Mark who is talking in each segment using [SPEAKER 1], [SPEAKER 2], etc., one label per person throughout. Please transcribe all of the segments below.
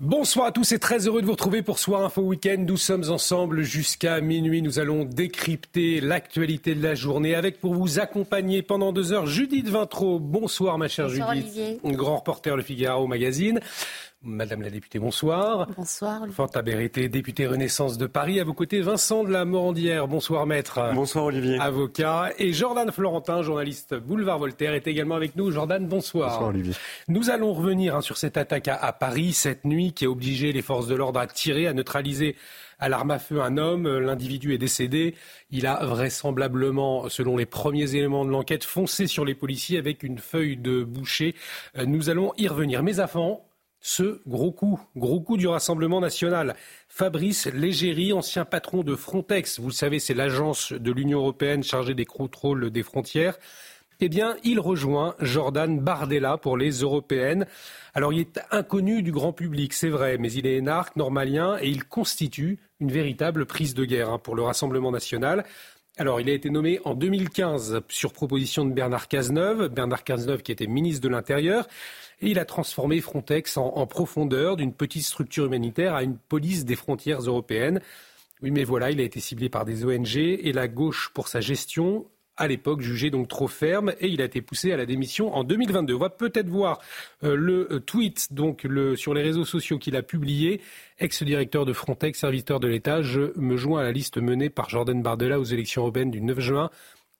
[SPEAKER 1] Bonsoir à tous et très heureux de vous retrouver pour Soir Info Week-end. Nous sommes ensemble jusqu'à minuit. Nous allons décrypter l'actualité de la journée avec pour vous accompagner pendant deux heures Judith Vintraud. Bonsoir ma chère
[SPEAKER 2] Bonsoir,
[SPEAKER 1] Judith.
[SPEAKER 2] Olivier.
[SPEAKER 1] Grand reporter Le Figaro Magazine. Madame la députée, bonsoir.
[SPEAKER 2] Bonsoir. Olivier.
[SPEAKER 1] Fanta Berreté, député Renaissance de Paris. À vos côtés, Vincent de la Morandière. Bonsoir maître.
[SPEAKER 3] Bonsoir Olivier.
[SPEAKER 1] Avocat. Et Jordan Florentin, journaliste Boulevard Voltaire, est également avec nous. Jordan, bonsoir.
[SPEAKER 3] Bonsoir Olivier.
[SPEAKER 1] Nous allons revenir hein, sur cette attaque à, à Paris cette nuit qui a obligé les forces de l'ordre à tirer, à neutraliser à l'arme à feu un homme. Euh, L'individu est décédé. Il a vraisemblablement, selon les premiers éléments de l'enquête, foncé sur les policiers avec une feuille de boucher. Euh, Nous allons y revenir. Mais avant, ce gros coup, gros coup du Rassemblement national. Fabrice Légéry, ancien patron de Frontex, vous le savez, c'est l'agence de l'Union européenne chargée des contrôles des frontières. Eh bien, il rejoint Jordan Bardella pour les européennes. Alors, il est inconnu du grand public, c'est vrai, mais il est énarque, normalien, et il constitue une véritable prise de guerre hein, pour le Rassemblement national. Alors, il a été nommé en 2015 sur proposition de Bernard Cazeneuve, Bernard Cazeneuve qui était ministre de l'Intérieur, et il a transformé Frontex en, profondeur d'une petite structure humanitaire à une police des frontières européennes. Oui, mais voilà, il a été ciblé par des ONG et la gauche pour sa gestion, à l'époque jugé donc trop ferme, et il a été poussé à la démission en 2022. On va peut-être voir euh, le euh, tweet donc sur les réseaux sociaux qu'il a publié. Ex-directeur de Frontex, serviteur de l'État, je me joins à la liste menée par Jordan Bardella aux élections européennes du 9 juin.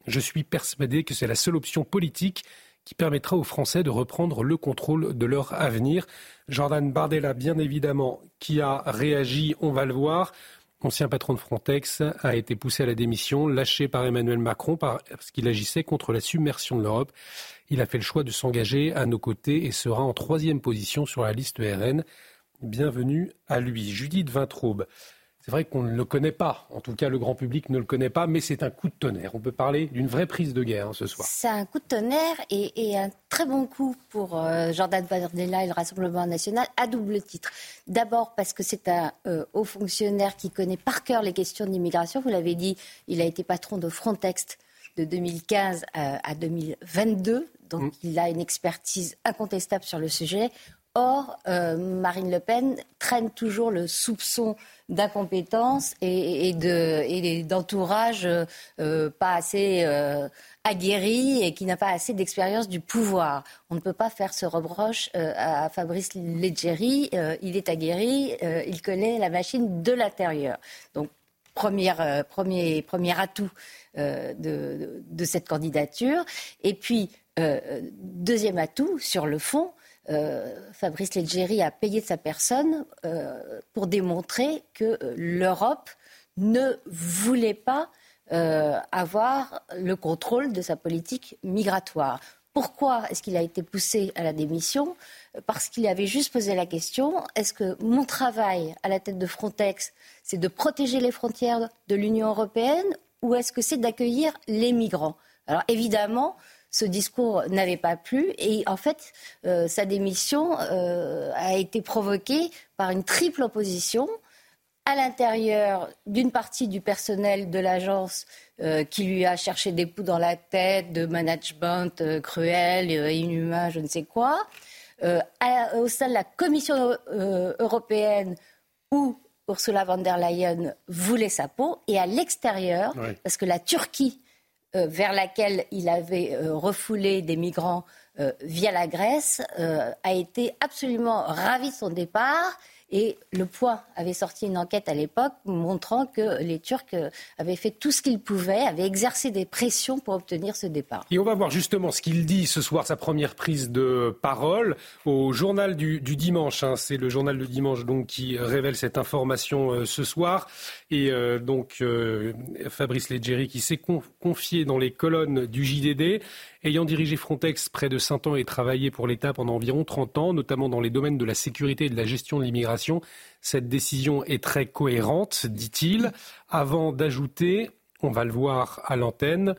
[SPEAKER 1] Je suis persuadé que c'est la seule option politique qui permettra aux Français de reprendre le contrôle de leur avenir. Jordan Bardella, bien évidemment, qui a réagi, on va le voir. Ancien patron de Frontex a été poussé à la démission, lâché par Emmanuel Macron parce qu'il agissait contre la submersion de l'Europe. Il a fait le choix de s'engager à nos côtés et sera en troisième position sur la liste RN. Bienvenue à lui. Judith Vintraube. C'est vrai qu'on ne le connaît pas, en tout cas le grand public ne le connaît pas, mais c'est un coup de tonnerre. On peut parler d'une vraie prise de guerre hein, ce soir.
[SPEAKER 2] C'est un coup de tonnerre et, et un très bon coup pour euh, Jordan Bardella et le Rassemblement national à double titre. D'abord parce que c'est un euh, haut fonctionnaire qui connaît par cœur les questions d'immigration. Vous l'avez dit, il a été patron de Frontex de 2015 à, à 2022, donc
[SPEAKER 1] Mm.
[SPEAKER 2] il a une expertise incontestable sur le sujet. Or, euh, Marine Le Pen traîne toujours le soupçon d'incompétence et, et de- et d'entourage euh, pas assez euh, aguerri et qui n'a pas assez d'expérience du pouvoir. On ne peut pas faire ce reproche à Fabrice Leggeri. Il est aguerri, il connaît la machine de l'intérieur. Donc, premier, premier atout de, cette candidature. Et puis, deuxième atout, sur le fond, euh, Fabrice Leggeri a payé de sa personne euh, pour démontrer que euh, l'Europe ne voulait pas avoir le contrôle de sa politique migratoire. Pourquoi est-ce qu'il a été poussé à la démission? Parce qu'il avait juste posé la question est-ce que mon travail à la tête de Frontex, c'est de protéger les frontières de l'Union européenne ou est-ce que c'est d'accueillir les migrants? Alors évidemment, ce discours n'avait pas plu. Et en fait, euh, sa démission euh, a été provoquée par une triple opposition. À l'intérieur d'une partie du personnel de l'agence euh, qui lui a cherché des poux dans la tête, de management cruel, inhumain, je ne sais quoi, à- au sein de la Commission européenne où Ursula von der Leyen voulait sa peau, et à l'extérieur, parce que la Turquie, euh, vers laquelle il avait euh, refoulé des migrants euh, via la Grèce, a été absolument ravi de son départ. Et le Point avait sorti une enquête à l'époque montrant que les Turcs avaient fait tout ce qu'ils pouvaient, avaient exercé des pressions pour obtenir ce départ.
[SPEAKER 1] Et on va voir justement ce qu'il dit ce soir, sa première prise de parole au journal du, dimanche. hein. C'est le journal du dimanche donc qui révèle cette information euh, ce soir. Et euh, donc euh, Fabrice Leggeri qui s'est con- confié dans les colonnes du JDD, ayant dirigé Frontex près de 5 ans et travaillé pour l'État pendant environ 30 ans, notamment dans les domaines de la sécurité et de la gestion de l'immigration. Cette décision est très cohérente, dit-il, avant d'ajouter, on va le voir à l'antenne,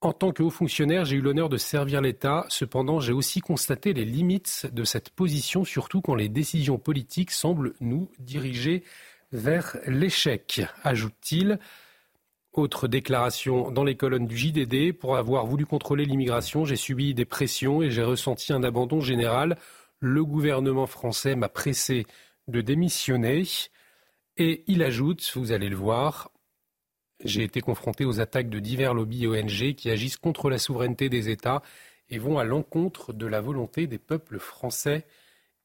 [SPEAKER 1] En tant que haut fonctionnaire, j'ai eu l'honneur de servir l'État. Cependant, j'ai aussi constaté les limites de cette position, surtout quand les décisions politiques semblent nous diriger vers l'échec, ajoute-t-il. Autre déclaration dans les colonnes du JDD. Pour avoir voulu contrôler l'immigration, j'ai subi des pressions et j'ai ressenti un abandon général. Le gouvernement français m'a pressé de démissionner. Et il ajoute, vous allez le voir, j'ai été confronté aux attaques de divers lobbies ONG qui agissent contre la souveraineté des États et vont à l'encontre de la volonté des peuples français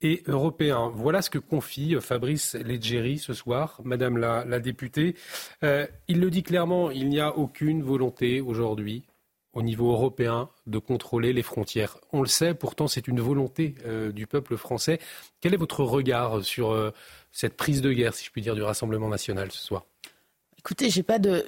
[SPEAKER 1] et européens. Voilà ce que confie Fabrice Leggeri ce soir, Madame la, députée. Euh, il le dit clairement, il n'y a aucune volonté aujourd'hui au niveau européen de contrôler les frontières. On le sait, pourtant c'est une volonté euh, du peuple français. Quel est votre regard sur euh, cette prise de guerre, si je puis dire, du Rassemblement national ce soir?
[SPEAKER 3] Écoutez, j'ai pas de,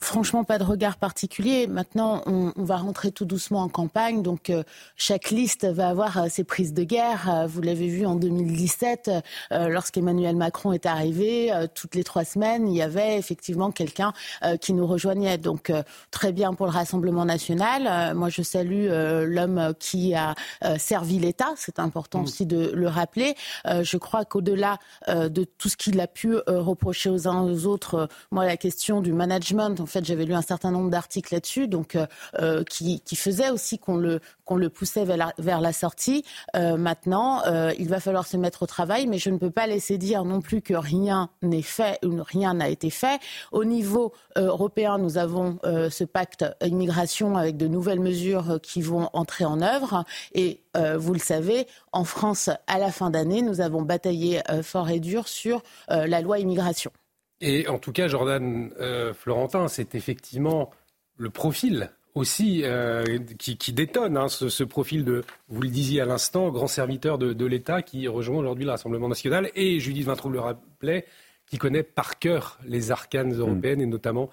[SPEAKER 3] franchement pas de regard particulier. Maintenant, on, va rentrer tout doucement en campagne, donc euh, chaque liste va avoir euh, ses prises de guerre. Euh, vous l'avez vu en 2017, lorsqu'Emmanuel Macron est arrivé, toutes les trois semaines, il y avait effectivement quelqu'un qui nous rejoignait. Donc très bien pour le Rassemblement national. moi, je salue l'homme qui a servi l'État. C'est important mmh. aussi de le rappeler. je crois qu'au-delà de tout ce qu'il a pu reprocher aux uns aux autres, moi, la question du management en fait, j'avais lu un certain nombre d'articles là-dessus, euh, euh, qui, faisaient aussi qu'on le poussait vers la, sortie. Euh, maintenant, il va falloir se mettre au travail, mais je ne peux pas laisser dire non plus que rien n'est fait, rien n'a été fait. Au niveau européen, nous avons ce pacte immigration avec de nouvelles mesures qui vont entrer en œuvre. Et vous le savez, en France, à la fin d'année, nous avons bataillé fort et dur sur la loi immigration.
[SPEAKER 1] Et en tout cas, Jordan euh, Florentin, c'est effectivement le profil aussi euh, qui, détonne, hein, ce, profil de, vous le disiez à l'instant, grand serviteur de, l'État qui rejoint aujourd'hui le Rassemblement national. Et Judith Vintraud le rappelait, qui connaît par cœur les arcanes européennes et notamment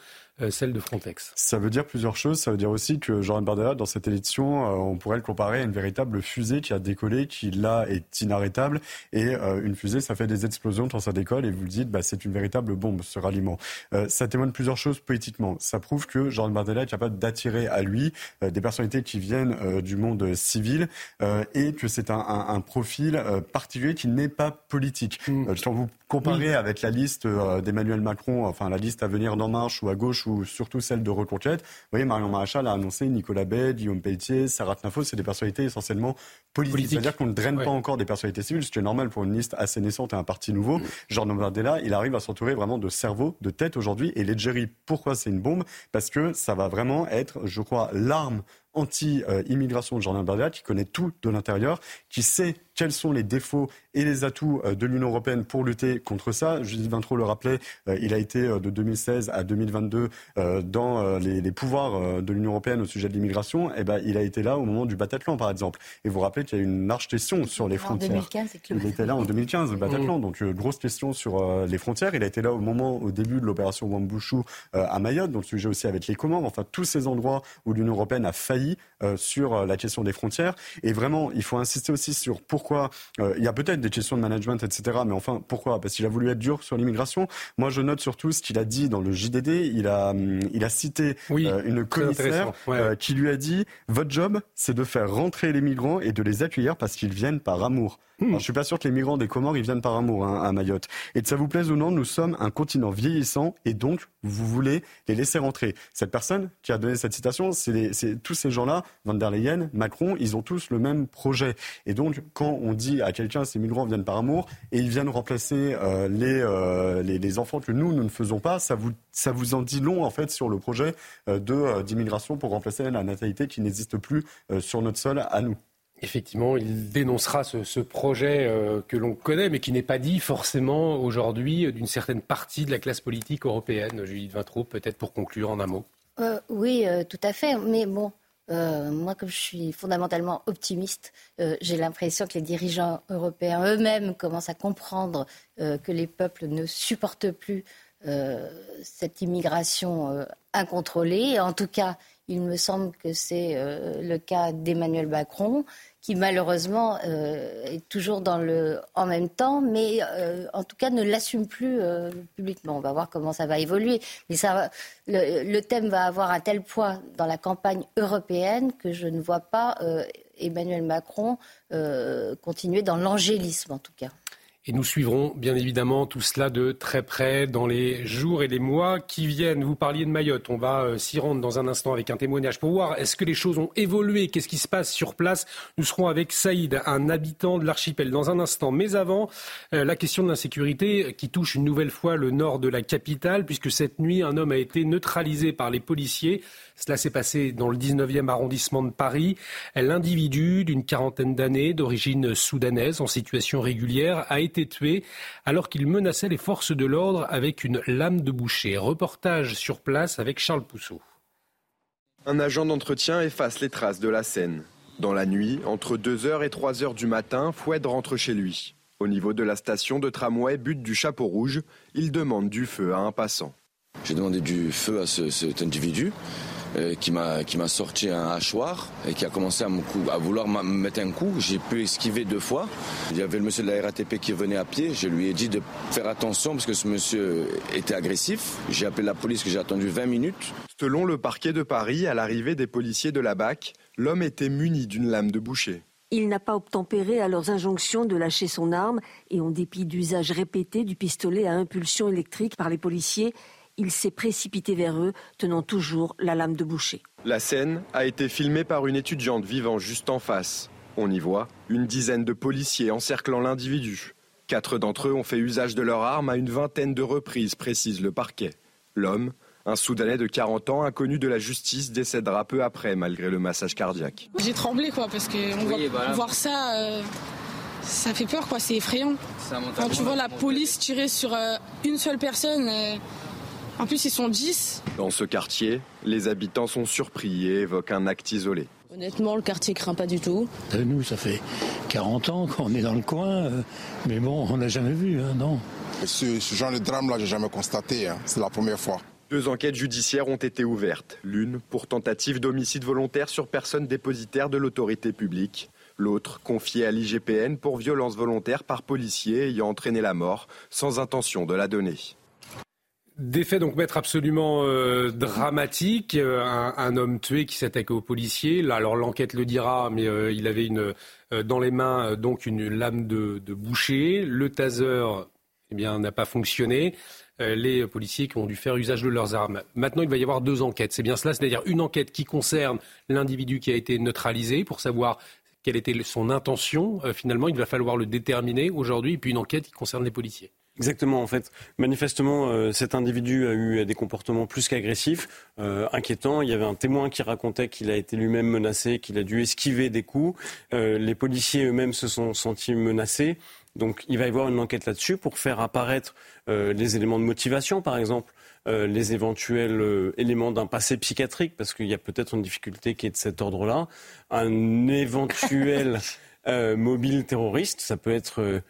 [SPEAKER 1] celle de Frontex.
[SPEAKER 4] Ça veut dire plusieurs choses. Ça veut dire aussi que Jordan Bardella, dans cette élection, euh, on pourrait le comparer à une véritable fusée qui a décollé, qui là est inarrêtable. Et euh, une fusée, ça fait des explosions quand ça décolle. Et vous le dites, bah, c'est une véritable bombe, ce ralliement. ça témoigne plusieurs choses politiquement. Ça prouve que Jordan Bardella est capable d'attirer à lui des personnalités qui viennent du monde civil et que c'est un, un, un, profil particulier qui n'est pas politique. Mm. quand vous comparez avec la liste d'Emmanuel Macron, enfin la liste à venir d'En Marche ou à gauche ou surtout celle de Reconquête. Vous voyez, Marion Maréchal a annoncé Nicolas Bay, Guillaume Pelletier, Sarah Tnafo, c'est des personnalités essentiellement politiques. C'est-à-dire qu'on ne draine pas encore des personnalités civiles, ce qui est normal pour une liste assez naissante et un parti nouveau. Jean Bardella, il arrive à s'entourer vraiment de cerveau, de tête aujourd'hui. Et l'Edgérie, pourquoi c'est une bombe? Parce que ça va vraiment être, je crois, l'arme anti-immigration de Jordan Bardella, qui connaît tout de l'intérieur, qui sait quels sont les défauts et les atouts euh, de l'Union européenne pour lutter contre ça. Judith Vintraud le rappelait, euh, il a été euh, de 2016 à 2022 dans les, pouvoirs de l'Union européenne au sujet de l'immigration. Et eh ben, il a été là au moment du Bataclan, par exemple. Et vous rappelez qu'il y a eu une large question sur les frontières. En 2015, il était là en 2015, le Bataclan. Donc, grosse question sur les frontières. Il a été là au moment, au début de l'opération Wambushu à Mayotte, donc sujet aussi avec les Comores. Enfin, tous ces endroits où l'Union européenne a failli sur la question des frontières. Et vraiment, il faut insister aussi sur pourquoi il y a peut-être des questions de management, etc. Mais enfin, pourquoi? Parce qu'il a voulu être dur sur l'immigration. Moi, je note surtout ce qu'il a dit dans le JDD. Il a, il a cité euh, une commissaire euh, qui lui a dit Votre job, c'est de faire rentrer les migrants et de les accueillir parce qu'ils viennent par amour. Je je suis pas sûr que les migrants des Comores ils viennent par amour hein, à Mayotte. Et que ça vous plaise ou non, nous sommes un continent vieillissant et donc vous voulez les laisser rentrer. Cette personne qui a donné cette citation, c'est tous ces gens-là, Van der Leyen, Macron, ils ont tous le même projet. Et donc quand on dit à quelqu'un ces migrants viennent par amour et ils viennent remplacer euh, euh, les, les, enfants que nous nous ne faisons pas, ça vous ça vous en dit long en fait sur le projet euh, de d'immigration pour remplacer la natalité qui n'existe plus sur notre sol à nous.
[SPEAKER 1] Effectivement, il dénoncera ce, projet euh, que l'on connaît, mais qui n'est pas dit forcément aujourd'hui d'une certaine partie de la classe politique européenne. Judith Vintraud, peut-être pour conclure en un mot.
[SPEAKER 2] Euh, oui, euh, tout à fait. Mais bon, moi, comme je suis fondamentalement optimiste, j'ai l'impression que les dirigeants européens eux-mêmes commencent à comprendre que les peuples ne supportent plus cette immigration incontrôlée. En tout cas, il me semble que c'est le cas d'Emmanuel Macron, qui malheureusement euh, est toujours dans le en même temps, mais euh, en tout cas ne l'assume plus euh, publiquement. On va voir comment ça va évoluer. Mais ça, le, thème va avoir un tel poids dans la campagne européenne que je ne vois pas Emmanuel Macron continuer dans l'angélisme en tout cas.
[SPEAKER 1] Et nous suivrons bien évidemment tout cela de très près dans les jours et les mois qui viennent. Vous parliez de Mayotte, on va euh, s'y rendre dans un instant avec un témoignage pour voir est-ce que les choses ont évolué, qu'est-ce qui se passe sur place. Nous serons avec Saïd, un habitant de l'archipel, dans un instant. Mais avant, euh, la question de l'insécurité qui touche une nouvelle fois le nord de la capitale, puisque cette nuit, un homme a été neutralisé par les policiers. Cela s'est passé dans le 19e arrondissement de Paris. L'individu d'une quarantaine d'années, d'origine soudanaise, en situation régulière, a été tué alors qu'il menaçait les forces de l'ordre avec une lame de boucher. Reportage sur place avec Charles Pousseau.
[SPEAKER 5] Un agent d'entretien efface les traces de la scène. Dans la nuit, entre 2h et 3h du matin, Foued rentre chez lui. Au niveau de la station de tramway but du Chapeau Rouge, il demande du feu à un passant.
[SPEAKER 6] J'ai demandé du feu à cet individu qui m'a qui m'a sorti un hachoir et qui a commencé à, me à vouloir me mettre un coup. J'ai pu esquiver deux fois. Il y avait le monsieur de la RATP qui venait à pied. Je lui ai dit de faire attention parce que ce monsieur était agressif. J'ai appelé la police que j'ai attendu 20 minutes.
[SPEAKER 5] Selon le parquet de Paris, à l'arrivée des policiers de la BAC, l'homme était muni d'une lame de boucher.
[SPEAKER 7] Il n'a pas obtempéré à leurs injonctions de lâcher son arme et en dépit d'usage répété du pistolet à impulsion électrique par les policiers, il s'est précipité vers eux, tenant toujours la lame de boucher.
[SPEAKER 5] La scène a été filmée par une étudiante vivant juste en face. On y voit une dizaine de policiers encerclant l'individu. Quatre d'entre eux ont fait usage de leur arme à une vingtaine de reprises, précise le parquet. L'homme, un Soudanais de 40 ans, inconnu de la justice, décédera peu après, malgré le massage cardiaque.
[SPEAKER 8] J'ai tremblé, quoi, parce que voir ça, euh, ça fait peur, quoi, c'est effrayant. Quand tu vois la police tirer sur euh, une seule personne, euh, en plus, ils sont 10.
[SPEAKER 5] Dans ce quartier, les habitants sont surpris et évoquent un acte isolé.
[SPEAKER 9] Honnêtement, le quartier craint pas du tout.
[SPEAKER 10] Nous, ça fait 40 ans qu'on est dans le coin, euh, mais bon, on n'a jamais vu, hein, non.
[SPEAKER 11] Ce, genre de drame-là, j'ai jamais constaté. Hein. C'est la première fois.
[SPEAKER 5] Deux enquêtes judiciaires ont été ouvertes. L'une pour tentative d'homicide volontaire sur personne dépositaire de l'autorité publique. L'autre confiée à l'IGPN pour violence volontaire par policier ayant entraîné la mort sans intention de la donner.
[SPEAKER 1] Des faits donc maître absolument euh, dramatiques. Euh, un, homme tué qui s'attaque aux policiers. Là, alors l'enquête le dira, mais euh, il avait une, dans les mains donc une lame de, boucher. Le taser, eh n'a pas fonctionné. les policiers qui ont dû faire usage de leurs armes. Maintenant, il va y avoir deux enquêtes. C'est bien cela, c'est-à-dire une enquête qui concerne l'individu qui a été neutralisé pour savoir quelle était son intention. finalement, il va falloir le déterminer aujourd'hui, et puis une enquête qui concerne les policiers.
[SPEAKER 12] Exactement, en fait. Manifestement, euh, cet individu a eu des comportements plus qu'agressifs, euh, inquiétants. Il y avait un témoin qui racontait qu'il a été lui-même menacé, qu'il a dû esquiver des coups. Euh, les policiers eux-mêmes se sont sentis menacés. Donc il va y avoir une enquête là-dessus pour faire apparaître les éléments de motivation, par exemple. les éventuels éléments d'un passé psychiatrique, parce qu'il y a peut-être une difficulté qui est de cet ordre-là, un éventuel mobile terroriste, ça peut être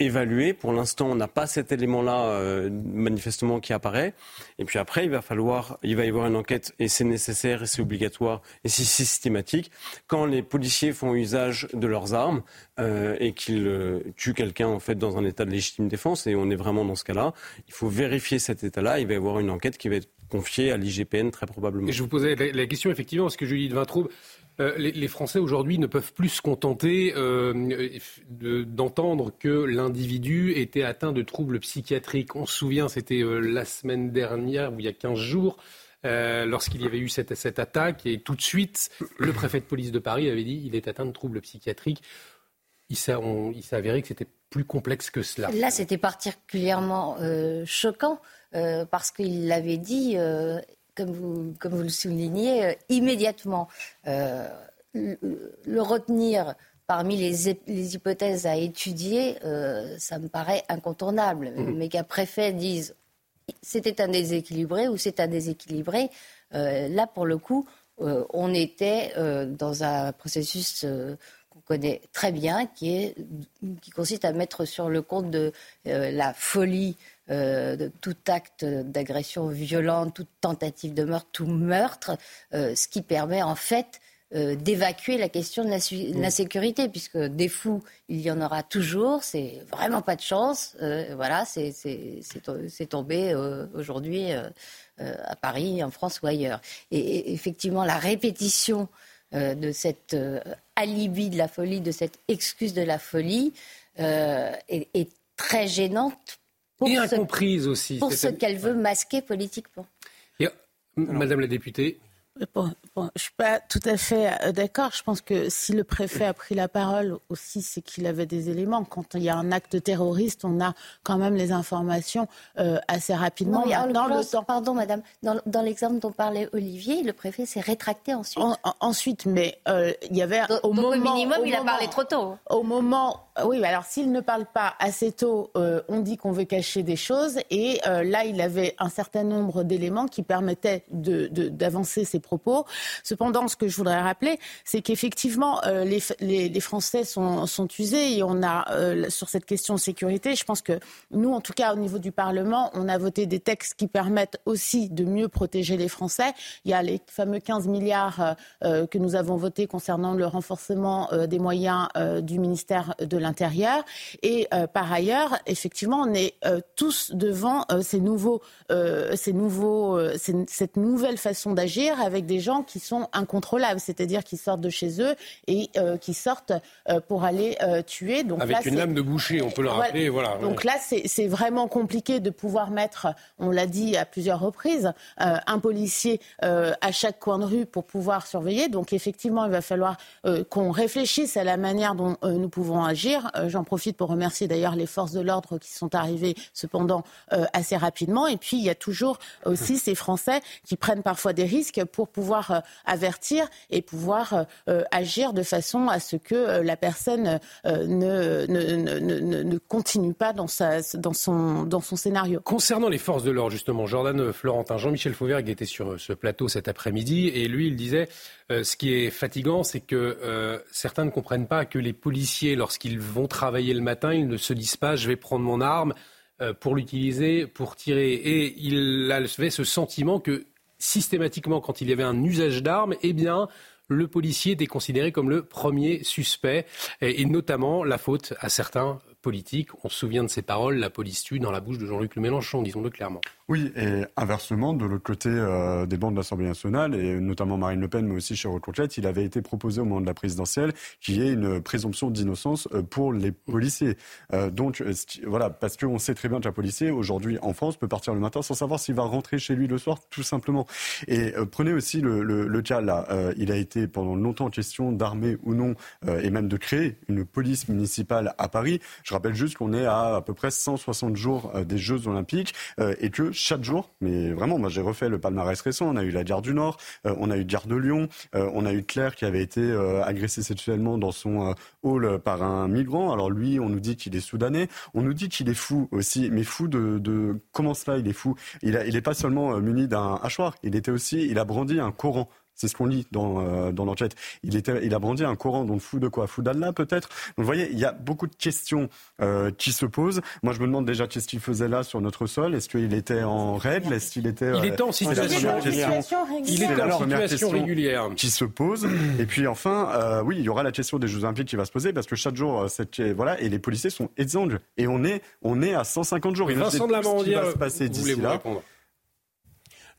[SPEAKER 12] évaluer. Pour l'instant, on n'a pas cet élément-là euh, manifestement qui apparaît. Et puis après, il va falloir, il va y avoir une enquête et c'est nécessaire et c'est obligatoire et c'est systématique quand les policiers font usage de leurs armes euh, et qu'ils euh, tuent quelqu'un en fait dans un état de légitime défense. Et on est vraiment dans ce cas-là. Il faut vérifier cet état-là. Il va y avoir une enquête qui va être confiée à l'IGPN très probablement.
[SPEAKER 1] Et je vous posais la, question effectivement, parce que Julie de Vintraube euh, les, Français aujourd'hui ne peuvent plus se contenter euh, d'entendre que l'individu était atteint de troubles psychiatriques. On se souvient, c'était euh, la semaine dernière, ou il y a 15 jours, lorsqu'il y avait eu cette, attaque, et tout de suite, le préfet de police de Paris avait dit il est atteint de troubles psychiatriques. Il s'est avéré que c'était plus complexe que cela.
[SPEAKER 2] Là, c'était particulièrement choquant parce qu'il l'avait dit comme vous, comme vous le soulignez, euh, immédiatement. Euh, le, retenir parmi les, les, hypothèses à étudier, euh, ça me paraît incontournable. Mmh. Mais qu'un préfet dise c'était un déséquilibré ou c'est un déséquilibré, là, pour le coup, on était dans un processus qu'on connaît très bien, qui, est, qui consiste à mettre sur le compte de la folie euh, de tout acte d'agression violente, toute tentative de meurtre, tout meurtre, euh, ce qui permet en fait d'évacuer la question de l'insécurité, puisque des fous, il y en aura toujours. C'est vraiment pas de chance. voilà, c'est tombé aujourd'hui à Paris, en France ou ailleurs. Et, effectivement, la répétition de cette alibi de la folie, de cette excuse de la folie, est, très gênante
[SPEAKER 1] pour et incomprise aussi.
[SPEAKER 2] Pour ce qu'elle veut masquer politiquement.
[SPEAKER 1] Madame la députée,
[SPEAKER 3] Bon, bon, je suis pas tout à fait euh, d'accord. Je pense que si le préfet a pris la parole aussi, c'est qu'il avait des éléments. Quand il y a un acte terroriste, on a quand même les informations euh, assez rapidement.
[SPEAKER 2] dans le temps... Pardon, madame. Dans, l'exemple dont parlait Olivier, le préfet s'est rétracté ensuite.
[SPEAKER 3] ensuite, mais euh, il y avait
[SPEAKER 2] au moment, au minimum, il a parlé trop tôt.
[SPEAKER 3] Au moment, oui, alors s'il ne parle pas assez tôt, on dit qu'on veut cacher des choses. Et là, il avait un certain nombre d'éléments qui permettaient d'avancer ses propos. Cependant, ce que je voudrais rappeler, c'est qu'effectivement, euh, les, Français sont, sont, usés et on a, euh, sur cette question de sécurité, je pense que nous, en tout cas, au niveau du Parlement, on a voté des textes qui permettent aussi de mieux protéger les Français. Il y a les fameux 15 milliards euh, que nous avons votés concernant le renforcement des moyens du ministère de l'Intérieur. Et par ailleurs, effectivement, on est tous devant ces nouveaux, ces nouveaux, cette nouvelle façon d'agir avec des gens qui sont incontrôlables, c'est-à-dire qui sortent de chez eux et euh, qui sortent euh, pour aller euh, tuer.
[SPEAKER 1] Donc Avec une lame de boucher, on peut le rappeler. Voilà.
[SPEAKER 3] Donc là, c'est vraiment compliqué de pouvoir mettre, on l'a dit à plusieurs reprises, un policier à chaque coin de rue pour pouvoir surveiller. Donc effectivement, il va falloir qu'on réfléchisse à la manière dont nous pouvons agir. J'en profite pour remercier d'ailleurs les forces de l'ordre qui sont arrivées cependant assez rapidement. Et puis, il y a toujours aussi ces Français qui prennent parfois des risques pour pouvoir euh, avertir et pouvoir euh, euh, agir de façon à ce que la personne ne, ne, ne, continue pas dans, sa, dans, son, dans son scénario.
[SPEAKER 1] Concernant les forces de l'ordre, justement, Jordan Florentin, Jean-Michel Fauvergue était sur ce plateau cet après-midi et lui, il disait ce qui est fatigant, c'est que certains ne comprennent pas que les policiers, lorsqu'ils vont travailler le matin, ils ne se disent pas je vais prendre mon arme pour l'utiliser, pour tirer. Et il avait ce sentiment que systématiquement, quand il y avait un usage d'armes, eh bien, le policier était considéré comme le premier suspect, et, notamment la faute à certains politiques. On se souvient de ces paroles, la police tue dans la bouche de Jean-Luc Mélenchon, disons-le clairement.
[SPEAKER 4] Oui, et inversement, de l'autre côté euh, des bancs de l'Assemblée nationale, et notamment Marine Le Pen, mais aussi chez Courchette, il avait été proposé au moment de la présidentielle qu'il y ait une présomption d'innocence euh, pour les policiers. Euh, donc, voilà, parce qu'on sait très bien qu'un policier, aujourd'hui en France, peut partir le matin sans savoir s'il va rentrer chez lui le soir, tout simplement. Et prenez aussi le, cas là. il a été pendant longtemps question d'armer ou non, et même de créer une police municipale à Paris. Rappelle juste qu'on est à à peu près 160 jours des Jeux Olympiques et que chaque jour. Mais vraiment, moi j'ai refait le palmarès récent. On a eu la gare du Nord, euh, on a eu gare de Lyon, euh, on a eu Claire qui avait été euh, agressée sexuellement dans son hall par un migrant. Alors lui, on nous dit qu'il est soudanais, on nous dit qu'il est fou aussi, mais fou de, comment cela il est fou? Il n'est pas seulement muni d'un hachoir, il était aussi, il a brandi un Coran. C'est ce qu'on lit dans, euh, dans l'enquête. Il, était, il a brandi un Coran, donc fou de quoi? Fou d'Allah peut-être? Donc vous voyez, il y a beaucoup de questions euh, qui se posent. Moi, je me demande déjà qu'est-ce qu'il faisait là sur notre sol? Est-ce qu'il était en règle? Est-ce qu'il était...
[SPEAKER 1] il était en situation, régulière. Il était en situation régulière.
[SPEAKER 4] Qui se pose. Et puis enfin, euh, oui, il y aura la question des Jeux Olympiques qui va se poser parce que chaque jour, cette, voilà, et les policiers sont exsangues. Et on est, on est à 150 jours.
[SPEAKER 1] Vincent de la Mandière,
[SPEAKER 4] se passer d'ici là.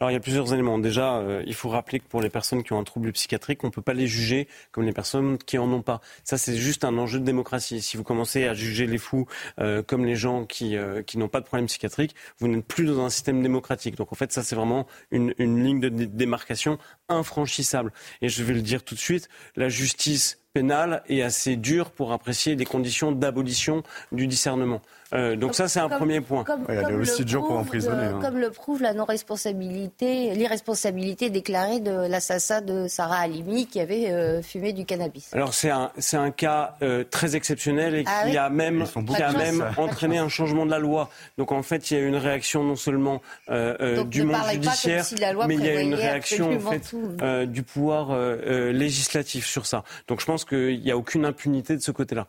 [SPEAKER 12] Alors il y a plusieurs éléments. Déjà, euh, il faut rappeler que pour les personnes qui ont un trouble psychiatrique, on ne peut pas les juger comme les personnes qui en ont pas. Ça, c'est juste un enjeu de démocratie. Si vous commencez à juger les fous euh, comme les gens qui, euh, qui n'ont pas de problème psychiatrique, vous n'êtes plus dans un système démocratique. Donc en fait, ça, c'est vraiment une, une ligne de démarcation infranchissable. Et je vais le dire tout de suite, la justice pénale est assez dure pour apprécier des conditions d'abolition du discernement. Euh, donc ça, c'est un premier point.
[SPEAKER 2] Comme, aussi dur pour emprisonner. Hein. Comme le prouve la non-responsabilité, l'irresponsabilité déclarée de l'assassin de Sarah Halimi qui avait euh, fumé du cannabis.
[SPEAKER 12] Alors c'est un, c'est un cas euh, très exceptionnel et ah qui a même, qui a même entraîné un changement de la loi. Donc en fait, il y a eu une réaction non seulement du monde judiciaire, mais il y a une réaction en fait, du pouvoir législatif sur ça. Donc je pense qu'il n'y a aucune impunité de ce côté-là.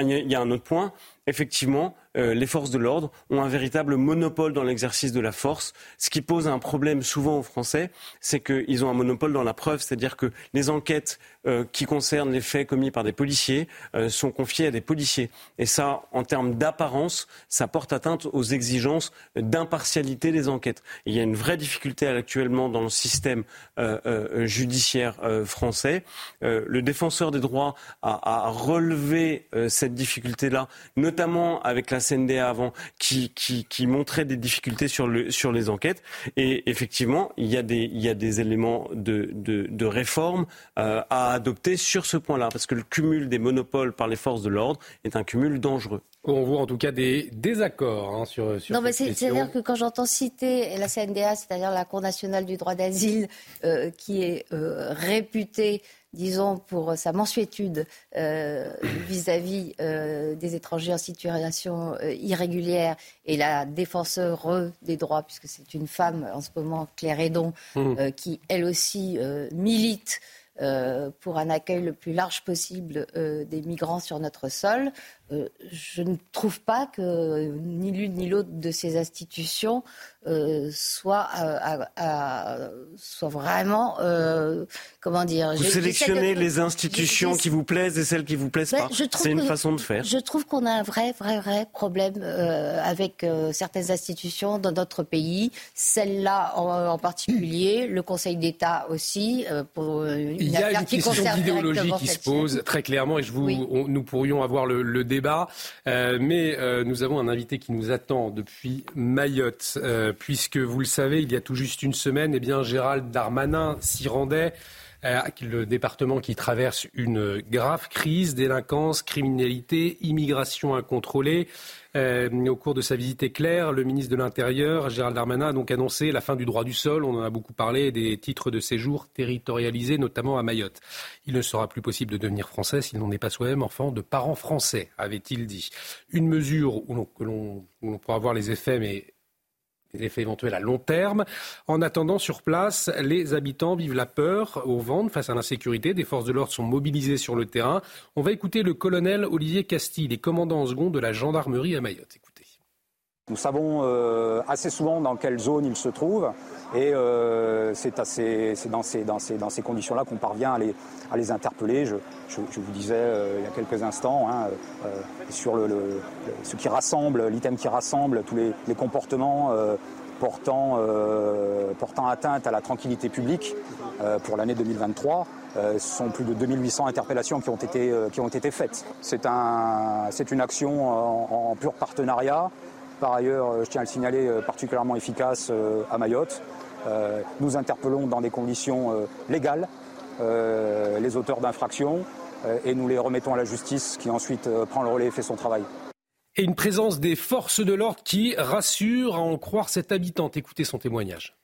[SPEAKER 12] Il y a un autre point. Effectivement, les forces de l'ordre ont un véritable monopole dans l'exercice de la force, ce qui pose un problème souvent aux Français, c'est qu'ils ont un monopole dans la preuve, c'est-à-dire que les enquêtes qui concernent les faits commis par des policiers sont confiées à des policiers. Et ça, en termes d'apparence, ça porte atteinte aux exigences d'impartialité des enquêtes. il y a une vraie difficulté actuellement dans le système judiciaire français. le défenseur des droits a, a relevé cette difficulté-là, notamment avec la CNDA avant, qui, qui, qui montrait des difficultés sur, le, sur les enquêtes. Et effectivement, il y a des, il y a des éléments de, de, de réforme euh, à adopter sur ce point-là, parce que le cumul des monopoles par les forces de l'ordre est un cumul dangereux.
[SPEAKER 1] On voit en tout cas des désaccords hein, sur, sur
[SPEAKER 2] non, mais c'est-à-dire que quand j'entends citer la CNDA, c'est-à-dire la Cour nationale du droit d'asile, euh, qui est euh, réputée disons, pour sa mensuétude euh, vis-à-vis euh, des étrangers en situation euh, irrégulière et la défenseur des droits, puisque c'est une femme en ce moment, Claire Edon, mmh. qui elle aussi milite pour un accueil le plus large possible des migrants sur notre sol. Je ne trouve pas que ni l'une ni l'autre de ces institutions euh, soit, à, soit vraiment, euh, comment dire...
[SPEAKER 12] Vous sélectionnez les institutions qui vous plaisent et celles qui vous plaisent pas. C'est une façon de faire.
[SPEAKER 2] Je trouve qu'on a un vrai, vrai, vrai problème euh, avec certaines institutions dans notre pays. Celle-là en, particulier, le Conseil d'État aussi.
[SPEAKER 1] pour une Il y a une question d'idéologie qui se pose très clairement et je vous, nous pourrions avoir le, le débat. Mais nous avons un invité qui nous attend depuis Mayotte puisque vous le savez, il y a tout juste une semaine, eh bien, Gérald Darmanin s'y rendait. Euh, le département qui traverse une grave crise, délinquance, criminalité, immigration incontrôlée. Euh, au cours de sa visite éclair, le ministre de l'Intérieur, Gérald Darmanin, a donc annoncé la fin du droit du sol. On en a beaucoup parlé, des titres de séjour territorialisés, notamment à Mayotte. Il ne sera plus possible de devenir français s'il n'en est pas soi-même enfant de parents français, avait-il dit. Une mesure où l'on pourra voir les effets, mais effets éventuels à long terme. En attendant, sur place, les habitants vivent la peur au ventre face à l'insécurité. Des forces de l'ordre sont mobilisées sur le terrain. On va écouter le colonel Olivier Castille, les commandant en second de la gendarmerie à Mayotte.
[SPEAKER 13] Nous savons euh, assez souvent dans quelle zone il se trouve et euh, c'est dans ces, dans ces, dans ces conditions-là qu'on parvient à les, à les interpeller. Je, je, vous disais euh, il y a quelques instants hein, sur le, ce qui rassemble, l'item qui rassemble tous les, les comportements portant, portant atteinte à la tranquillité publique pour l'année 2023. ce sont plus de 2800 interpellations qui ont été, qui ont été faites. C'est un, une action en pur partenariat par ailleurs, euh, je tiens à le signaler, euh, particulièrement efficace euh, à Mayotte. Nous interpellons dans des conditions légales les auteurs d'infractions et nous les remettons à la justice qui ensuite prend le relais et fait son travail.
[SPEAKER 1] Et une présence des forces de l'ordre qui rassure à en croire cette habitante. Écoutez son témoignage.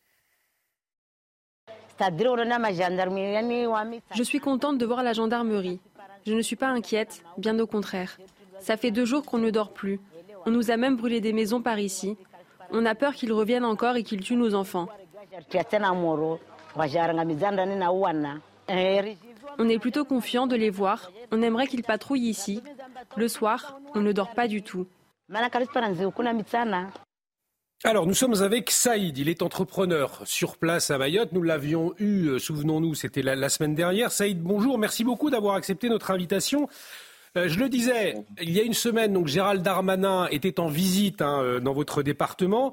[SPEAKER 14] Je suis contente de voir la gendarmerie. Je ne suis pas inquiète, bien au contraire. Ça fait deux jours qu'on ne dort plus. On nous a même brûlé des maisons par ici. On a peur qu'ils reviennent encore et qu'ils tuent nos enfants. On est plutôt confiant de les voir. On aimerait qu'ils patrouillent ici. Le soir, on ne dort pas du tout.
[SPEAKER 1] Alors, nous sommes avec Saïd. Il est entrepreneur sur place à Mayotte. Nous l'avions eu, euh, souvenons-nous, c'était la, la, semaine dernière. Saïd, bonjour. Merci beaucoup d'avoir accepté notre invitation. Euh, je le disais, il y a une semaine, donc Gérald Darmanin était en visite hein, euh, dans votre département.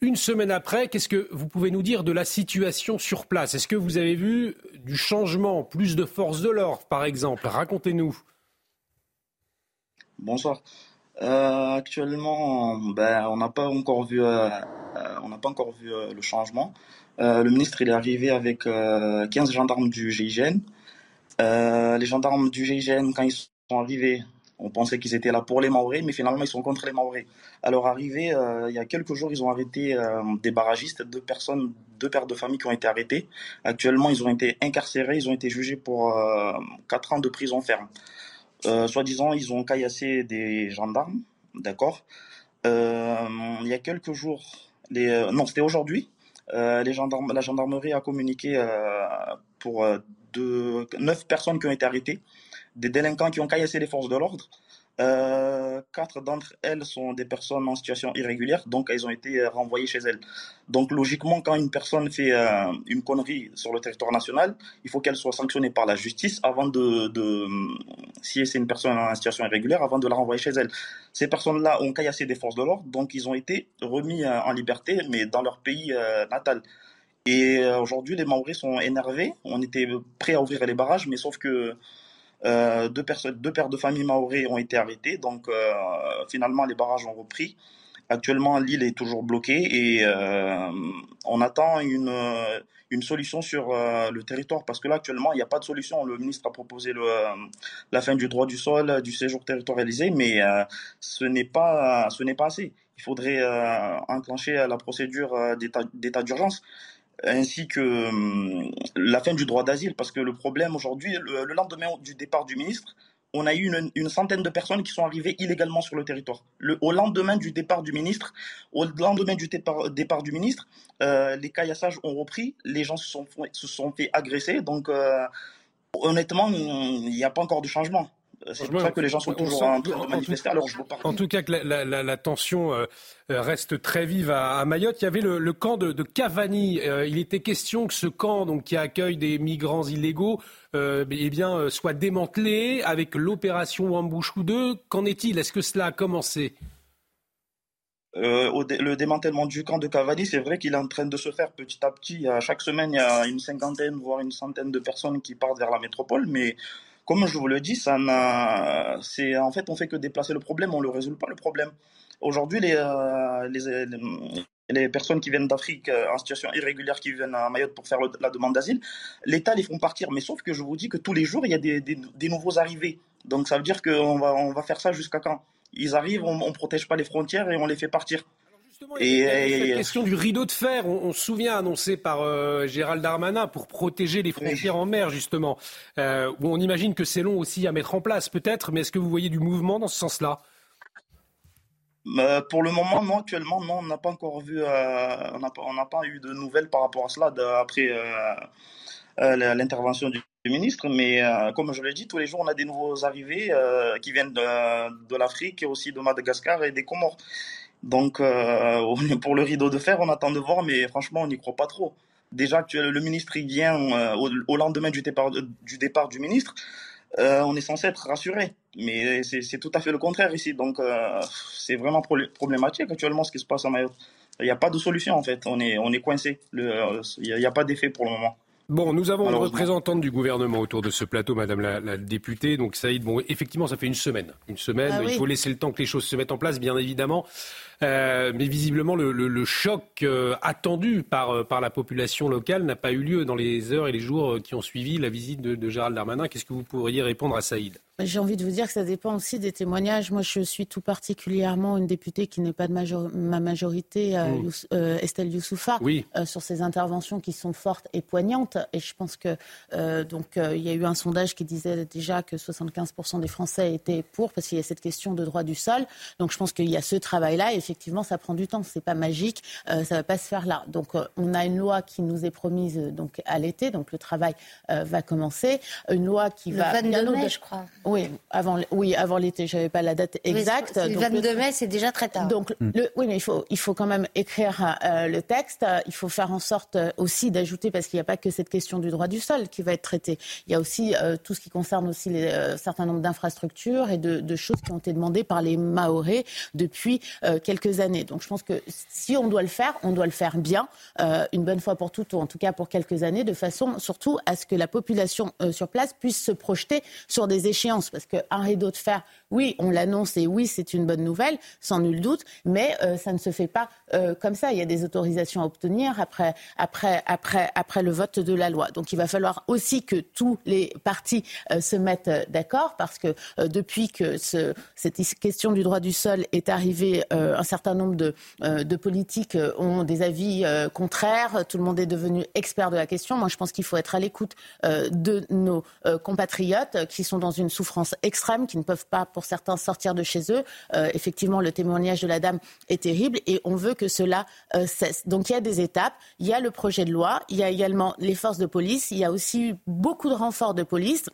[SPEAKER 1] Une semaine après, qu'est-ce que vous pouvez nous dire de la situation sur place? Est-ce que vous avez vu du changement, plus de forces de l'ordre, par exemple? Racontez-nous.
[SPEAKER 15] Bonsoir. Euh, actuellement, ben, on n'a pas encore vu, on n'a pas encore vu le changement. le ministre il est arrivé avec 15 gendarmes du GIGN. les gendarmes du GIGN, quand ils sont arrivés, on pensait qu'ils étaient là pour les Maoris, mais finalement ils sont contre les Maoris. À leur arrivée, euh, il y a quelques jours, ils ont arrêté euh, des barragistes, deux personnes, deux pères de famille qui ont été arrêtés. Actuellement, ils ont été incarcérés, ils ont été jugés pour euh, quatre ans de prison ferme. Soi-disant, ils ont caillassé des gendarmes, d'accord. il y a quelques jours, non, c'était aujourd'hui. la gendarmerie a communiqué pour neuf personnes qui ont été arrêtées des délinquants qui ont caillassé les forces de l'ordre. Euh, quatre d'entre elles sont des personnes en situation irrégulière, donc elles ont été euh, renvoyées chez elles. Donc logiquement, quand une personne fait euh, une connerie sur le territoire national, il faut qu'elle soit sanctionnée par la justice avant de, de si c'est une personne en situation irrégulière, avant de la renvoyer chez elle. Ces personnes-là ont caillassé des forces de l'ordre, donc ils ont été remis en liberté, mais dans leur pays natal. Et aujourd'hui, les Maoris sont énervés. On était prêts à ouvrir les barrages, mais sauf que euh, deux, personnes, deux pères de famille maoris ont été arrêtés, donc euh, finalement les barrages ont repris. Actuellement, l'île est toujours bloquée et euh, on attend une, solution sur le territoire parce que là, actuellement, il n'y a pas de solution. Le ministre a proposé la fin du droit du sol, du séjour territorialisé, mais ce n'est pas, pas assez. Il faudrait enclencher la procédure d'état d'urgence ainsi que hum, la fin du droit d'asile, parce que le problème aujourd'hui, le, lendemain du départ du ministre, on a eu une, centaine de personnes qui sont arrivées illégalement sur le territoire. Le, au lendemain du départ du ministre, au lendemain du départ, du ministre, euh, les caillassages ont repris, les gens se sont, se sont fait agresser, donc euh, honnêtement, il n'y a pas encore de changement. C'est pour ça que les gens sont toujours en train de manifester. Alors je
[SPEAKER 1] En tout cas, que la, tension euh, reste très vive à, Mayotte. Il y avait le, camp de, Cavani. Euh, il était question que ce camp, donc qui accueille des migrants illégaux, euh, eh bien, soit démantelé avec l'opération Wambouchou 2. Qu'en est-il? Est-ce que cela a commencé?
[SPEAKER 15] Le démantèlement du camp de Cavani, c'est vrai qu'il est en train de se faire petit à petit. chaque semaine, il y a une cinquantaine, voire une centaine de personnes qui partent vers la métropole, mais comme je vous le dis, ça n'a, c'est en fait on fait que déplacer le problème, on ne résout pas le problème. Aujourd'hui, les, euh, les, les, personnes qui viennent d'Afrique euh, en situation irrégulière, qui viennent à Mayotte pour faire la demande d'asile, l'État les font partir. Mais sauf que je vous dis que tous les jours, il y a des, des, nouveaux arrivés. Donc ça veut dire qu'on va, on va faire ça jusqu'à quand? Ils arrivent, on ne protège pas les frontières et on les fait partir
[SPEAKER 1] et, cette question du rideau de fer, on, se souvient annoncé par euh, Gérald Darmanin pour protéger les frontières en mer, justement, euh, où on imagine que c'est long aussi à mettre en place, peut-être, mais est-ce que vous voyez du mouvement dans ce sens-là?
[SPEAKER 15] Euh, pour le moment, non. Actuellement, non. On n'a pas encore vu, on n'a pas, eu de nouvelles par rapport à cela après l'intervention du, ministre. Mais comme je l'ai dit, tous les jours, on a des nouveaux arrivés qui viennent de, de l'Afrique et aussi de Madagascar et des Comores. Donc, euh, pour le rideau de fer, on attend de voir, mais franchement, on n'y croit pas trop. Déjà le ministre il vient euh, au, lendemain du départ, du départ du ministre, euh, on est censé être rassuré. Mais c'est tout à fait le contraire ici. Donc, c'est vraiment problématique actuellement ce qui se passe à Mayotte. Il n'y a pas de solution en fait. On est, on est coincé. Il n'y a, pas d'effet pour le moment.
[SPEAKER 1] Bon, nous avons une représentante du gouvernement autour de ce plateau, Madame la, députée. Donc, Saïd, bon, effectivement, ça fait une semaine. Une semaine. Ah il faut laisser le temps que les choses se mettent en place, bien évidemment. Euh, mais visiblement, le, choc euh, attendu par, euh, par la population locale n'a pas eu lieu dans les heures et les jours qui ont suivi la visite de, de Gérald Darmanin. Qu'est-ce que vous pourriez répondre à Saïd?
[SPEAKER 3] J'ai envie de vous dire que ça dépend aussi des témoignages. Moi, je suis tout particulièrement une députée qui n'est pas de ma majorité, euh, mmh. Estelle Youssoufa,
[SPEAKER 1] oui.
[SPEAKER 3] sur ces interventions qui sont fortes et poignantes. Et je pense que donc il y a eu un sondage qui disait déjà que 75% des Français étaient pour, parce qu'il y a cette question de droit du sol. Donc je pense qu'il y a ce travail-là. Et effectivement, ça prend du temps. C'est pas magique. ça va pas se faire là. Donc on a une loi qui nous est promise donc à l'été. Donc le travail va commencer. Une loi qui
[SPEAKER 2] le
[SPEAKER 3] va
[SPEAKER 2] 22 mai, je crois.
[SPEAKER 3] Oui, avant, oui, avant l'été, je n'avais pas la date exacte.
[SPEAKER 2] le 22 mai, c'est déjà très tard.
[SPEAKER 3] Donc, mm. le, oui, mais il faut, il faut quand même écrire euh, le texte. Il faut faire en sorte euh, aussi d'ajouter, parce qu'il n'y a pas que cette question du droit du sol qui va être traitée. Il y a aussi euh, tout ce qui concerne aussi les, un certain nombre d'infrastructures et de, de, choses qui ont été demandées par les Maorés depuis quelques Donc, je pense que si on doit le faire, on doit le faire bien, une bonne fois pour toutes, ou en tout cas pour quelques années, de façon surtout à ce que la population sur place puisse se projeter sur des échéances. Parce qu'un rideau de fer, oui, on l'annonce et oui, c'est une bonne nouvelle, sans nul doute, mais euh, ça ne se fait pas euh, comme ça. Il y a des autorisations à obtenir après, le vote de la loi. Donc il va falloir aussi que tous les partis euh, se mettent d'accord, parce que depuis que ce, cette question du droit du sol est arrivée, un certain nombre de, de politiques ont des avis contraires. Tout le monde est devenu expert de la question. Moi, je pense qu'il faut être à l'écoute de nos compatriotes qui sont dans une souffrance France extrême qui ne peuvent pas, pour certains, sortir de chez eux. Euh, effectivement, le témoignage de la dame est terrible et on veut que cela euh, cesse. Donc il y a des étapes. Il y a le projet de loi. Il y a également les forces de police. Il y a aussi beaucoup de renforts de police.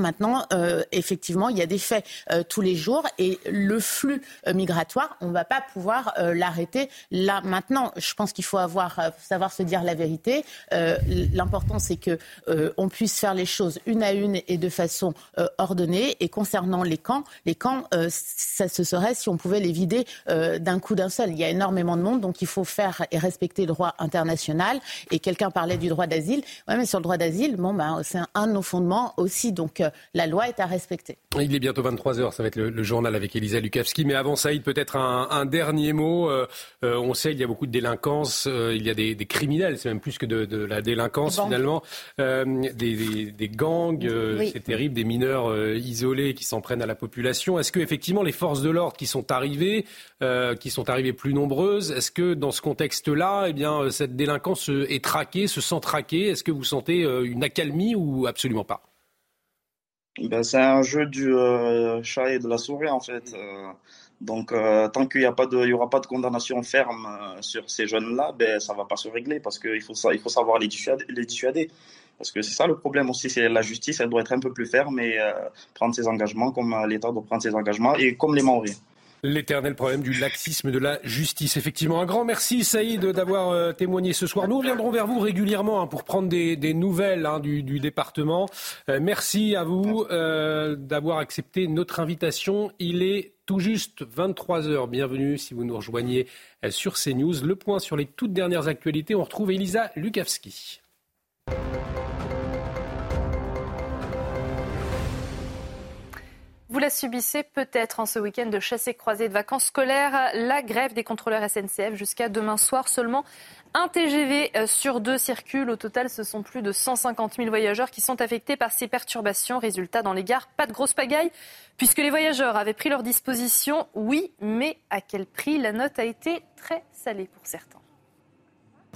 [SPEAKER 3] Maintenant, euh, effectivement, il y a des faits euh, tous les jours et le flux euh, migratoire, on ne va pas pouvoir l'arrêter là maintenant. Je pense qu'il faut avoir, savoir se dire la vérité. L'important, c'est que on puisse faire les choses une à une et de façon ordonnée. Et concernant les camps, les camps, ça se serait si on pouvait les vider d'un coup d'un seul. Il y a énormément de monde, donc il faut faire et respecter le droit international. Et quelqu'un parlait du droit d'asile. Ouais, mais sur le droit d'asile, bon, ben, c'est un, de nos fondements aussi. Donc la loi est à respecter.
[SPEAKER 1] Il est bientôt 23h, ça va être le, journal avec Elisa Lukavski. Mais avant Saïd, peut-être un, dernier mot. Euh, euh, on sait qu'il y a beaucoup de délinquance, euh, il y a des, criminels, c'est même plus que de, la délinquance finalement. Des, gangs, c'est terrible, des mineurs isolés qui s'en prennent à la population. Est-ce que effectivement les forces de l'ordre qui sont arrivées, qui sont arrivées plus nombreuses, est-ce que dans ce contexte-là, eh bien, cette délinquance est traquée, se sent traquée? Est-ce que vous sentez une accalmie ou absolument pas?
[SPEAKER 15] Ben, c'est un jeu du euh, chat et de la souris en fait. Euh, donc euh, tant qu'il n'y aura pas de condamnation ferme sur ces jeunes-là, ben ça va pas se régler parce qu'il faut il faut savoir les dissuader, les dissuader. Parce que c'est ça le problème aussi, c'est la justice, elle doit être un peu plus ferme et prendre ses engagements comme l'État doit prendre ses engagements et comme les Maoris.
[SPEAKER 1] L'éternel problème du laxisme de la justice. Effectivement, un grand merci Saïd d'avoir euh, témoigné ce soir. Nous reviendrons vers vous régulièrement hein, pour prendre des, nouvelles hein, du, département. Euh, merci à vous euh, d'avoir accepté notre invitation. Il est tout juste 23 heures. Bienvenue si vous nous rejoignez sur CNews. Le point sur les toutes dernières actualités. On retrouve Elisa Lukavski.
[SPEAKER 16] La subissez peut-être en ce week-end de chasse et croisée de vacances scolaires. La grève des contrôleurs SNCF jusqu'à demain soir. Seulement un TGV euh, sur deux circule. Au total, ce sont plus de 150 000 voyageurs qui sont affectés par ces perturbations. Résultat, dans les gares, pas de grosse pagaille, puisque les voyageurs avaient pris leur disposition. Oui, mais à quel prix? La note a été très salée pour certains.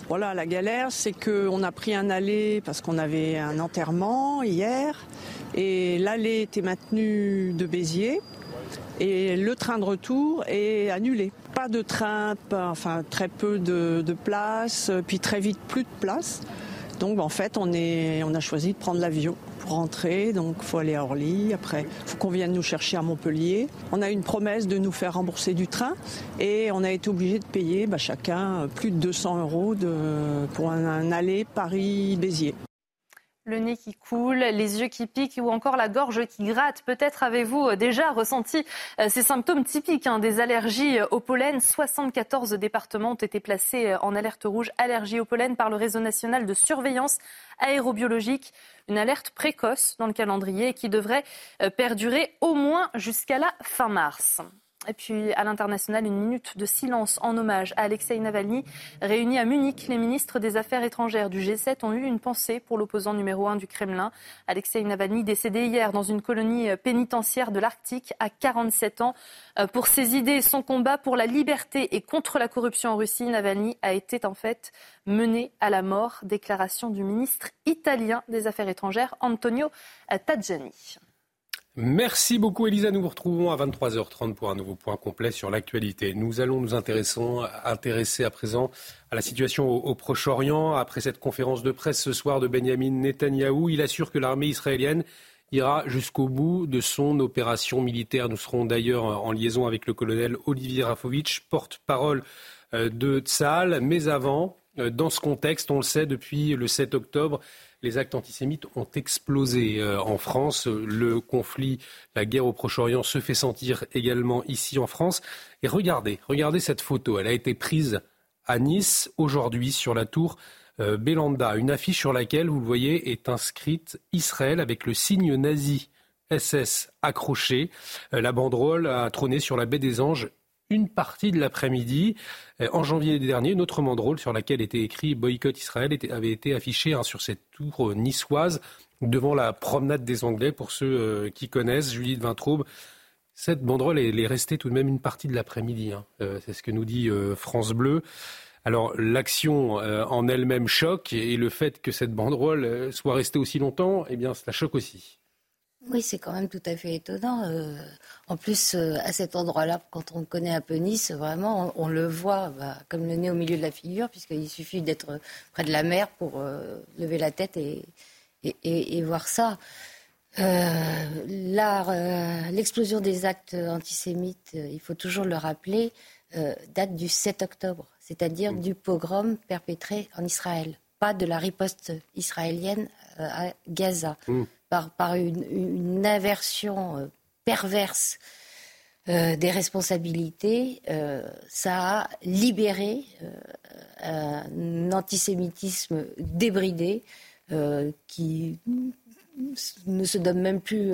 [SPEAKER 17] Voilà, la galère, c'est qu'on a pris un aller parce qu'on avait un enterrement hier. Et l'aller était maintenu de Béziers. Et le train de retour est annulé. Pas de train, enfin très peu de, place, puis très vite plus de place. Donc en fait, on a choisi de prendre l'avion pour rentrer. Donc faut aller à Orly. Après, faut qu'on vienne nous chercher à Montpellier. On a une promesse de nous faire rembourser du train et on a été obligé de payer bah, chacun plus de 200 euros de, pour un aller Paris-Béziers
[SPEAKER 16] le nez qui coule, les yeux qui piquent ou encore la gorge qui gratte. Peut-être avez-vous euh, déjà ressenti euh, ces symptômes typiques hein, des allergies euh, au pollen. 74 départements ont été placés en alerte rouge allergie au pollen par le réseau national de surveillance aérobiologique. Une alerte précoce dans le calendrier qui devrait perdurer au moins jusqu'à la fin mars. Et puis à l'international, une minute de silence en hommage à Alexei Navalny. Réunis à Munich, les ministres des Affaires étrangères du G7 ont eu une pensée pour l'opposant numéro un du Kremlin. Alexei Navalny, décédé hier dans une colonie pénitentiaire de l'Arctique à 47 ans. Euh, pour ses idées et son combat pour la liberté et contre la corruption en Russie, Navalny a été en fait mené à la mort. Déclaration du ministre italien des Affaires étrangères, Antonio Tajani.
[SPEAKER 1] Merci beaucoup Elisa. Nous vous retrouvons à 23h30 pour un nouveau point complet sur l'actualité. Nous allons nous intéresser à présent à la situation au, Proche-Orient. Après cette conférence de presse ce soir de Benjamin Netanyahou, il assure que l'armée israélienne ira jusqu'au bout de son opération militaire. Nous serons d'ailleurs en liaison avec le colonel Olivier Rafovitch, porte-parole euh, de Tsahal. Mais avant, euh, dans ce contexte, on le sait depuis le 7 octobre, les actes antisémites ont explosé euh, en France. Le conflit, la guerre au Proche-Orient se fait sentir également ici en France. Et regardez, regardez cette photo. Elle a été prise à Nice aujourd'hui sur la tour euh, Belanda. Une affiche sur laquelle, vous le voyez, est inscrite Israël avec le signe nazi SS accroché. Euh, la banderole a trôné sur la baie des Anges une partie de l'après-midi. Euh, en janvier dernier, une autre banderole sur laquelle était écrit Boycott Israël avait été affichée hein, sur cette tour euh, niçoise devant la promenade des Anglais. Pour ceux euh, qui connaissent, Julie de Vintraube, cette banderole elle est restée tout de même une partie de l'après-midi. Hein. C'est ce que nous dit France Bleu. Alors l'action en elle-même choque et le fait que cette banderole soit restée aussi longtemps, eh bien, cela choque aussi.
[SPEAKER 2] Oui, c'est quand même tout à fait étonnant. Euh, en plus, euh, à cet endroit-là, quand on connaît un peu Nice, vraiment, on, le voit bah, comme le nez au milieu de la figure, puisqu'il suffit d'être près de la mer pour euh, lever la tête et, et, voir ça. L'explosion des actes antisémites, il faut toujours le rappeler, date du 7 octobre, c'est-à-dire du pogrom perpétré en Israël, pas de la riposte israélienne à Gaza, mm. Par, une, une, inversion perverse euh, des responsabilités, euh, ça a libéré euh, un antisémitisme débridé qui ne se donne même plus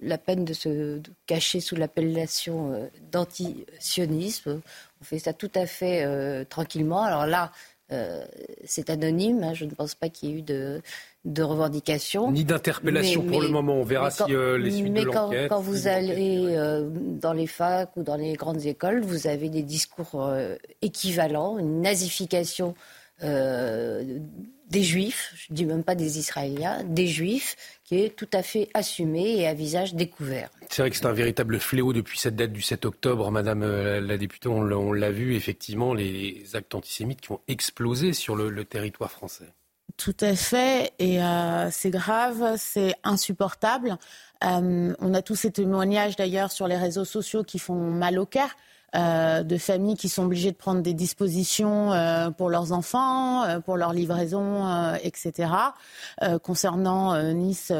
[SPEAKER 2] la peine de se cacher sous l'appellation d'antisionisme. On fait ça tout à fait tranquillement. Alors là, c'est anonyme. Hein, je ne pense pas qu'il y ait eu de, de revendications.
[SPEAKER 1] Ni d'interpellation pour le moment. On verra si euh, les suites de
[SPEAKER 2] l'enquête. Mais quand, vous allez euh, dans les facs ou dans les grandes écoles, vous avez des discours euh, équivalents, une nazification des Juifs, je ne dis même pas des Israéliens, des Juifs, qui est tout à fait assumée et à visage découvert.
[SPEAKER 1] C'est vrai que c'est un véritable fléau depuis cette date du 7 octobre, Madame la députée, on l'a vu effectivement, les actes antisémites qui ont explosé sur le territoire français.
[SPEAKER 3] Tout à fait, et euh, c'est grave, c'est insupportable. Euh, on a tous ces témoignages d'ailleurs sur les réseaux sociaux qui font mal au cœur. Euh, de familles qui sont obligées de prendre des dispositions euh, pour leurs enfants, euh, pour leur livraison, etc. concernant Nice,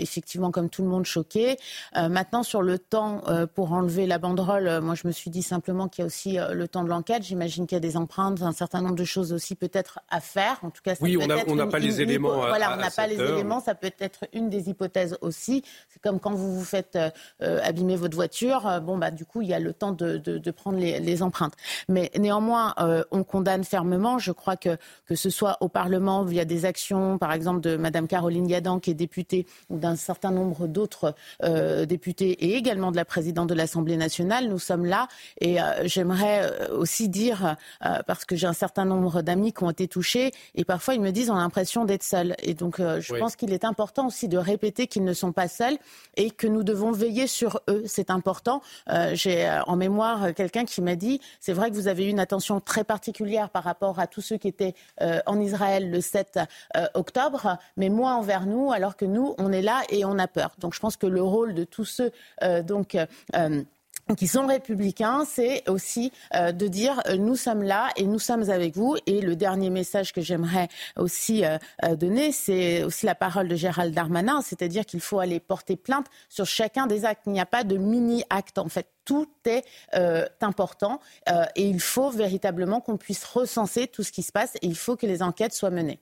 [SPEAKER 3] effectivement, comme tout le monde, choqué. maintenant, sur le temps pour enlever la banderole, moi, je me suis dit simplement qu'il y a aussi le temps de l'enquête. J'imagine qu'il y a des empreintes, un certain nombre de choses aussi peut-être à faire. En tout cas, ça
[SPEAKER 1] oui, on n'a pas les éléments.
[SPEAKER 3] voilà, on n'a pas les éléments. Ça peut être une des hypothèses aussi. C'est comme quand vous vous faites abîmer votre voiture. bon, bah, du coup, il y a le temps de de prendre les, empreintes. Mais néanmoins, euh, on condamne fermement. Je crois que que ce soit au Parlement via des actions, par exemple de Madame Caroline Yadan, qui est députée, ou d'un certain nombre d'autres euh, députés, et également de la présidente de l'Assemblée nationale, nous sommes là. Et euh, j'aimerais aussi dire, parce que j'ai un certain nombre d'amis qui ont été touchés, et parfois ils me disent on a l'impression d'être seuls. Et donc je pense qu'il est important aussi de répéter qu'ils ne sont pas seuls et que nous devons veiller sur eux. C'est important. j'ai en mémoire quelqu'un qui m'a dit c'est vrai que vous avez eu une attention très particulière par rapport à tous ceux qui étaient euh, en Israël le 7 euh, octobre, mais moins envers nous, alors que nous, on est là et on a peur. Donc je pense que le rôle de tous ceux euh, donc qui sont républicains, c'est aussi euh, de dire euh, nous sommes là et nous sommes avec vous. Et le dernier message que j'aimerais aussi euh, donner, c'est aussi la parole de Gérald Darmanin, c'est-à-dire qu'il faut aller porter plainte sur chacun des actes. Il n'y a pas de mini-acte en fait. Tout est important et il faut véritablement qu'on puisse recenser tout ce qui se passe et il faut que les enquêtes soient menées.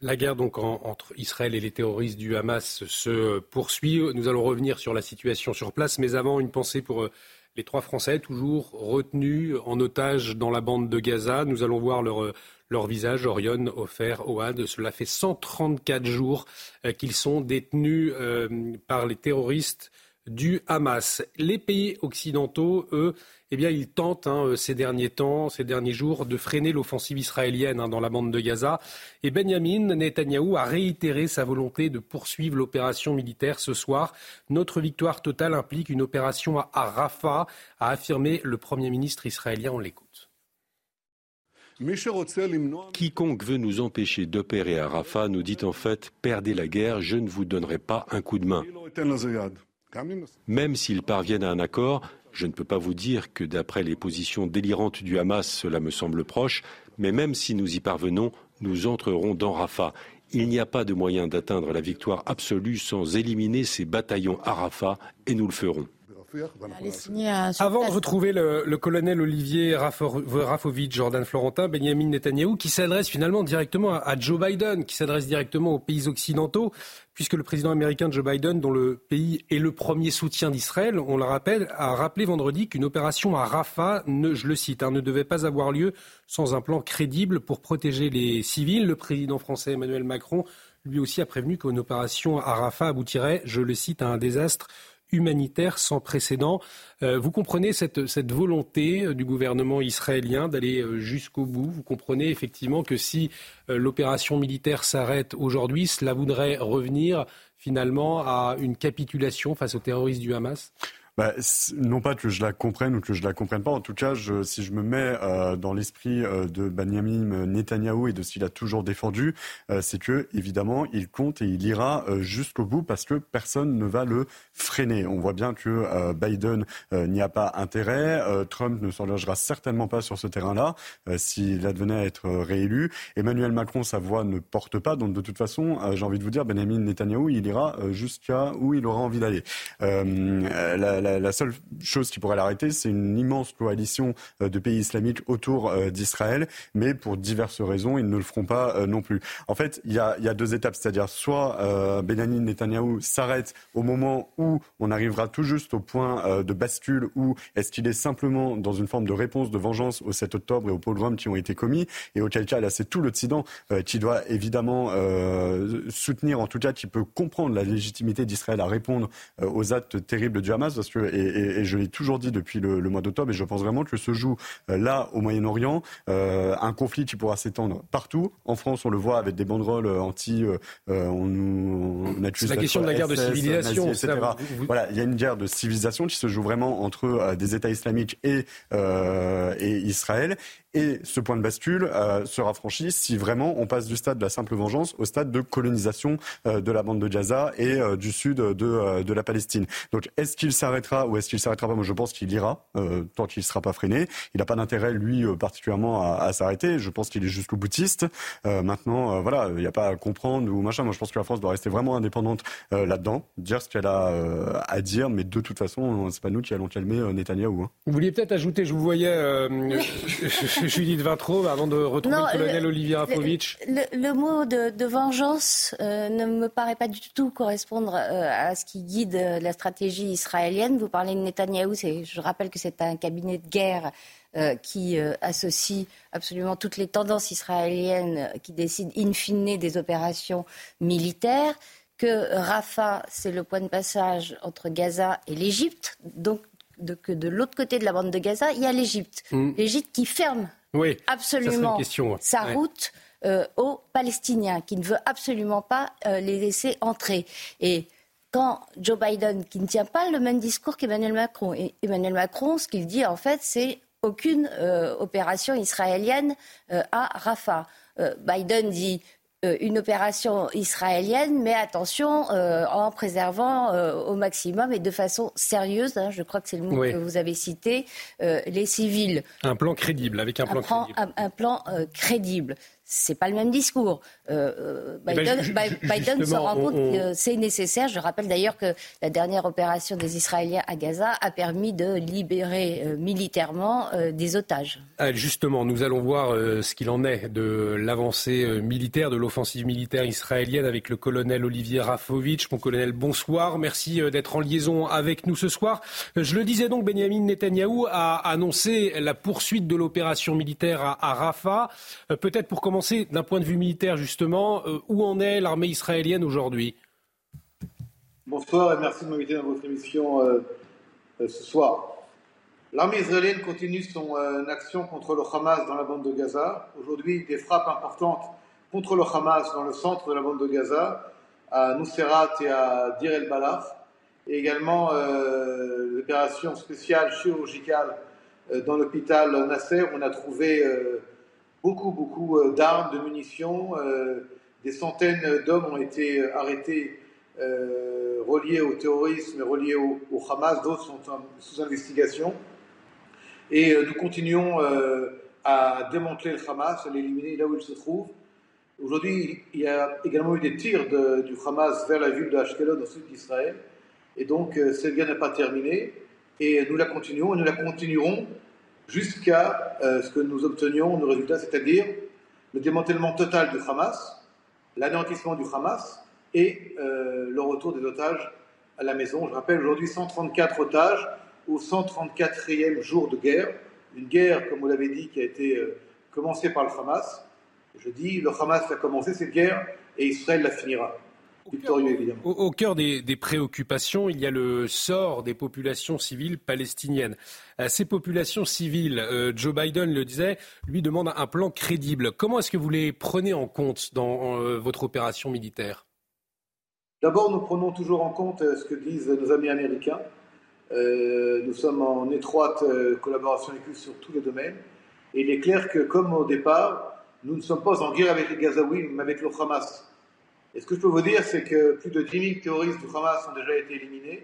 [SPEAKER 1] La guerre donc entre Israël et les terroristes du Hamas se poursuit. Nous allons revenir sur la situation sur place, mais avant une pensée pour les trois Français toujours retenus en otage dans la bande de Gaza. Nous allons voir leur, leur visage, Orion, Ofer, Oad. Cela fait 134 jours euh, qu'ils sont détenus euh, par les terroristes du Hamas. Les pays occidentaux, eux, eh bien, ils tentent hein, euh, ces derniers temps, ces derniers jours, de freiner l'offensive israélienne hein, dans la bande de Gaza. Et Benjamin Netanyahou a réitéré sa volonté de poursuivre l'opération militaire ce soir. Notre victoire totale implique une opération à Rafah, a affirmé le Premier ministre israélien. On l'écoute.
[SPEAKER 18] Quiconque veut nous empêcher d'opérer à Rafah nous dit en fait perdez la guerre, je ne vous donnerai pas un coup de main. Même s'ils parviennent à un accord, je ne peux pas vous dire que d'après les positions délirantes du Hamas, cela me semble proche, mais même si nous y parvenons, nous entrerons dans Rafah. Il n'y a pas de moyen d'atteindre la victoire absolue sans éliminer ces bataillons à Rafah, et nous le ferons.
[SPEAKER 1] Avant de retrouver le, colonel Olivier Rafovitch, Jordan Florentin, Benjamin Netanyahou, qui s'adresse finalement directement à, Joe Biden, qui s'adresse directement aux pays occidentaux, puisque le président américain Joe Biden, dont le pays est le premier soutien d'Israël, on le rappelle, a rappelé vendredi qu'une opération à Rafah, ne, je le cite, hein, ne devait pas avoir lieu sans un plan crédible pour protéger les civils. Le président français Emmanuel Macron, lui aussi, a prévenu qu'une opération à Rafah aboutirait, je le cite, à un désastre humanitaire sans précédent. Euh, vous comprenez cette, volonté euh, du gouvernement israélien d'aller euh, jusqu'au bout? Vous comprenez effectivement que si l'opération militaire s'arrête aujourd'hui, cela voudrait revenir finalement à une capitulation face aux terroristes du Hamas?
[SPEAKER 4] Bah, non pas que je la comprenne ou que je la comprenne pas. En tout cas, si je me mets euh, dans l'esprit euh, de Benjamin Netanyahou et de ce qu'il a toujours défendu, euh, c'est que évidemment il compte et il ira jusqu'au bout parce que personne ne va le freiner. On voit bien que Biden n'y a pas intérêt. Trump ne s'engagera certainement pas sur ce terrain-là s'il advenait à être réélu. Emmanuel Macron, sa voix ne porte pas. Donc de toute façon, j'ai envie de vous dire, Benjamin Netanyahou, il ira jusqu'à où il aura envie d'aller. La, seule chose qui pourrait l'arrêter, c'est une immense coalition euh, de pays islamiques autour euh, d'Israël, mais pour diverses raisons, ils ne le feront pas euh, non plus. En fait, il y a, deux étapes, c'est-à-dire soit Benjamin Netanyahou s'arrête au moment où on arrivera tout juste au point de bascule, où est-ce qu'il est simplement dans une forme de réponse de vengeance au 7 octobre et aux pogroms qui ont été commis, et auquel cas, là, c'est tout l'Occident qui doit évidemment soutenir, en tout cas, qui peut comprendre la légitimité d'Israël à répondre aux actes terribles du Hamas, et, je l'ai toujours dit depuis le, mois d'octobre, et je pense vraiment que se joue euh, là, au Moyen-Orient, euh, un conflit qui pourra s'étendre partout. En France, on le voit avec des banderoles euh, anti. on nous on accuse
[SPEAKER 1] la question de la guerre de civilisation,
[SPEAKER 4] etc. Voilà, il y a une guerre de civilisation qui se joue vraiment entre des États islamiques et, et Israël. Et ce point de bascule euh, sera franchi si vraiment on passe du stade de la simple vengeance au stade de colonisation euh, de la bande de Gaza et euh, du sud de, de, la Palestine. Donc est-ce qu'il s'arrêtera ou est-ce qu'il s'arrêtera pas? Moi je pense qu'il ira tant qu'il ne sera pas freiné. Il n'a pas d'intérêt lui particulièrement à, à s'arrêter. Je pense qu'il est jusqu'au boutiste. maintenant voilà, il n'y a pas à comprendre ou machin. Moi je pense que la France doit rester vraiment indépendante là-dedans, dire ce qu'elle a à dire, mais de toute façon c'est pas nous qui allons calmer Netanyahou. Hein.
[SPEAKER 1] Vous vouliez peut-être ajouter, je vous voyais. Judith Vintraud, avant de retrouver le colonel Olivier Rapovitch
[SPEAKER 2] le, mot de, vengeance euh, ne me paraît pas du tout correspondre euh, à ce qui guide euh, la stratégie israélienne. Vous parlez de Netanyahou, je rappelle que c'est un cabinet de guerre qui associe absolument toutes les tendances israéliennes qui décident in fine des opérations militaires que Rafah, c'est le point de passage entre Gaza et l'Égypte. Donc, de, que de l'autre côté de la bande de Gaza, il y a l'Égypte. Mm. L'Égypte qui ferme absolument sa route euh, aux Palestiniens, qui ne veut absolument pas euh, les laisser entrer. Et quand Joe Biden, qui ne tient pas le même discours qu'Emmanuel Macron, et Emmanuel Macron, ce qu'il dit en fait, c'est aucune euh, opération israélienne à Rafah. Biden dit euh, une opération israélienne, mais attention, euh, en préservant euh, au maximum et de façon sérieuse, hein, je crois que c'est le mot que vous avez cité, les civils.
[SPEAKER 1] Un plan crédible, avec un plan crédible.
[SPEAKER 2] Un, un plan crédible c'est pas le même discours. Euh, eh ben, Biden, se rend compte que c'est nécessaire. Je rappelle d'ailleurs que la dernière opération des Israéliens à Gaza a permis de libérer euh, militairement euh, des otages.
[SPEAKER 1] Ah, justement, nous allons voir ce qu'il en est de l'avancée militaire, de l'offensive militaire israélienne avec le colonel Olivier Rafovitch. Mon colonel, bonsoir. Merci d'être en liaison avec nous ce soir. Je le disais donc, Benjamin Netanyahou a annoncé la poursuite de l'opération militaire à, à Rafah. Peut-être pour commencer d'un point de vue militaire, justement. Euh, où en est l'armée israélienne aujourd'hui?
[SPEAKER 19] Bonsoir et merci de m'inviter dans votre émission euh, euh, ce soir. L'armée israélienne continue son action contre le Hamas dans la bande de Gaza. Aujourd'hui, des frappes importantes contre le Hamas dans le centre de la bande de Gaza, à Nusserat et à Dir el-Balaf, et également l'opération spéciale chirurgicale dans l'hôpital Nasser. On a trouvé beaucoup, beaucoup euh, d'armes, de munitions. Euh, des centaines d'hommes ont été euh, arrêtés reliés au terrorisme, reliés au, Hamas. D'autres sont sous investigation. Et nous continuons à démanteler le Hamas, à l'éliminer là où il se trouve. Aujourd'hui, il y a également eu des tirs du Hamas vers la ville de Ashkelon, au sud d'Israël. Et donc, cette guerre n'est pas terminée. Et nous la continuons, et nous la continuerons jusqu'à euh, ce que nous obtenions nos résultats, c'est-à-dire le démantèlement total du Hamas, l'anéantissement du Hamas et euh, le retour des otages à la maison. Je rappelle aujourd'hui 134 otages au 134e jour de guerre, une guerre, comme vous l'avez dit, qui a été euh, commencée par le Hamas. Je dis, le Hamas a commencé cette guerre et Israël la finira.
[SPEAKER 1] Au, cœur des, préoccupations, il y a le sort des populations civiles palestiniennes. Euh, ces populations civiles, euh, Joe Biden le disait, lui demande un plan crédible. Comment est-ce que vous les prenez en compte dans euh, votre opération militaire?
[SPEAKER 19] D'abord, nous prenons toujours en compte ce que disent nos amis américains. nous sommes en étroite collaboration avec eux sur tous les domaines. Et il est clair que, comme au départ, nous ne sommes pas en guerre avec les Gazaouis, mais avec le Hamas. Et ce que je peux vous dire, c'est que plus de 10 000 terroristes du Hamas ont déjà été éliminés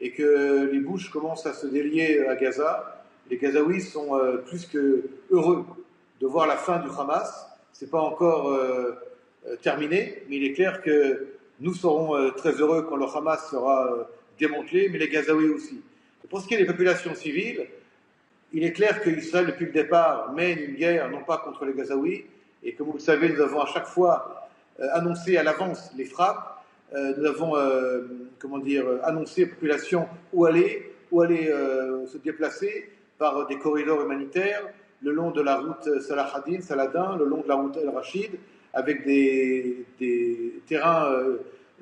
[SPEAKER 19] et que les bouches commencent à se délier à Gaza. Les Gazaouis sont plus que heureux de voir la fin du Hamas. Ce n'est pas encore euh, euh, terminé, mais il est clair que nous serons euh, très heureux quand le Hamas sera démantelé, mais les Gazaouis aussi. pour ce qui est des populations civiles, il est clair qu'Israël, depuis le départ, mène une guerre non pas contre les Gazaouis, et comme vous le savez, nous avons à chaque fois annoncé à l'avance les frappes, nous avons comment dire, annoncé aux populations où aller, où aller se déplacer par des corridors humanitaires, le long de la route Salahadin, Saladin, le long de la route El Rachid, avec des, terrains euh,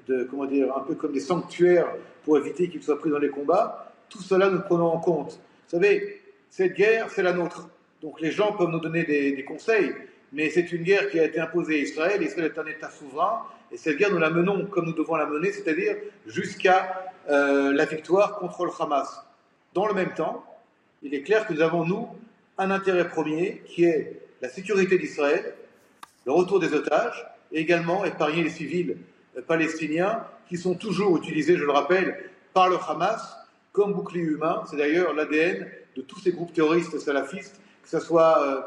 [SPEAKER 19] de, comment dire, un peu comme des sanctuaires pour éviter qu'ils soient pris dans les combats. Tout cela, nous prenons en compte. Vous savez, cette guerre, c'est la nôtre. Donc les gens peuvent nous donner des, conseils, mais c'est une guerre qui a été imposée à Israël. Israël est un État souverain, et cette guerre, nous la menons comme nous devons la mener, c'est-à-dire jusqu'à euh, la victoire contre le Hamas. Dans le même temps, il est clair que nous avons, nous, un intérêt premier qui est la sécurité d'Israël, le retour des otages et également épargner les civils euh, palestiniens qui sont toujours utilisés, je le rappelle, par le Hamas comme bouclier humain. C'est d'ailleurs l'ADN de tous ces groupes terroristes salafistes, que ce soit euh,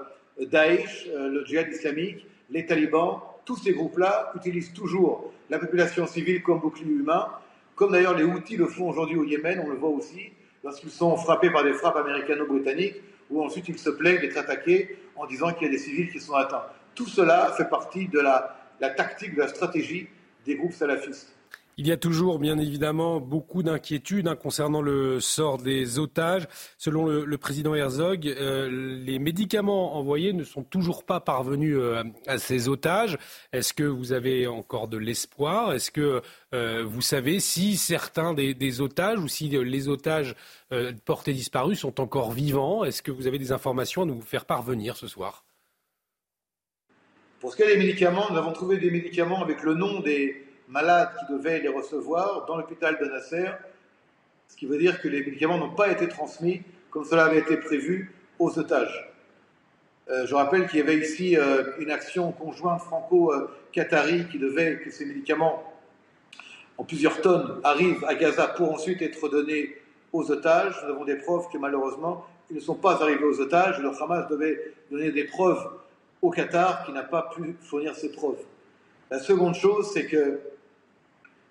[SPEAKER 19] Daesh, euh, le djihad islamique, les talibans, tous ces groupes-là utilisent toujours la population civile comme bouclier humain, comme d'ailleurs les Houthis le font aujourd'hui au Yémen, on le voit aussi, lorsqu'ils sont frappés par des frappes américano-britanniques où ensuite ils se plaignent d'être attaqués en disant qu'il y a des civils qui sont atteints. Tout cela fait partie de la, tactique, de la stratégie des groupes salafistes.
[SPEAKER 1] Il y a toujours, bien évidemment, beaucoup d'inquiétudes hein, concernant le sort des otages. Selon le, président Herzog, euh, les médicaments envoyés ne sont toujours pas parvenus euh, à ces otages. Est-ce que vous avez encore de l'espoir? Est-ce que euh, vous savez si certains des, otages ou si les otages portés disparus sont encore vivants? Est-ce que vous avez des informations à nous faire parvenir ce soir?
[SPEAKER 19] Pour ce qui est des médicaments, nous avons trouvé des médicaments avec le nom des malades qui devaient les recevoir dans l'hôpital de Nasser, ce qui veut dire que les médicaments n'ont pas été transmis comme cela avait été prévu aux otages. Euh, je rappelle qu'il y avait ici euh, une action conjointe franco-qatari qui devait que ces médicaments en plusieurs tonnes arrivent à Gaza pour ensuite être donnés aux otages. Nous avons des preuves que malheureusement ils ne sont pas arrivés aux otages. Le Hamas devait donner des preuves au Qatar qui n'a pas pu fournir ces preuves. La seconde chose, c'est que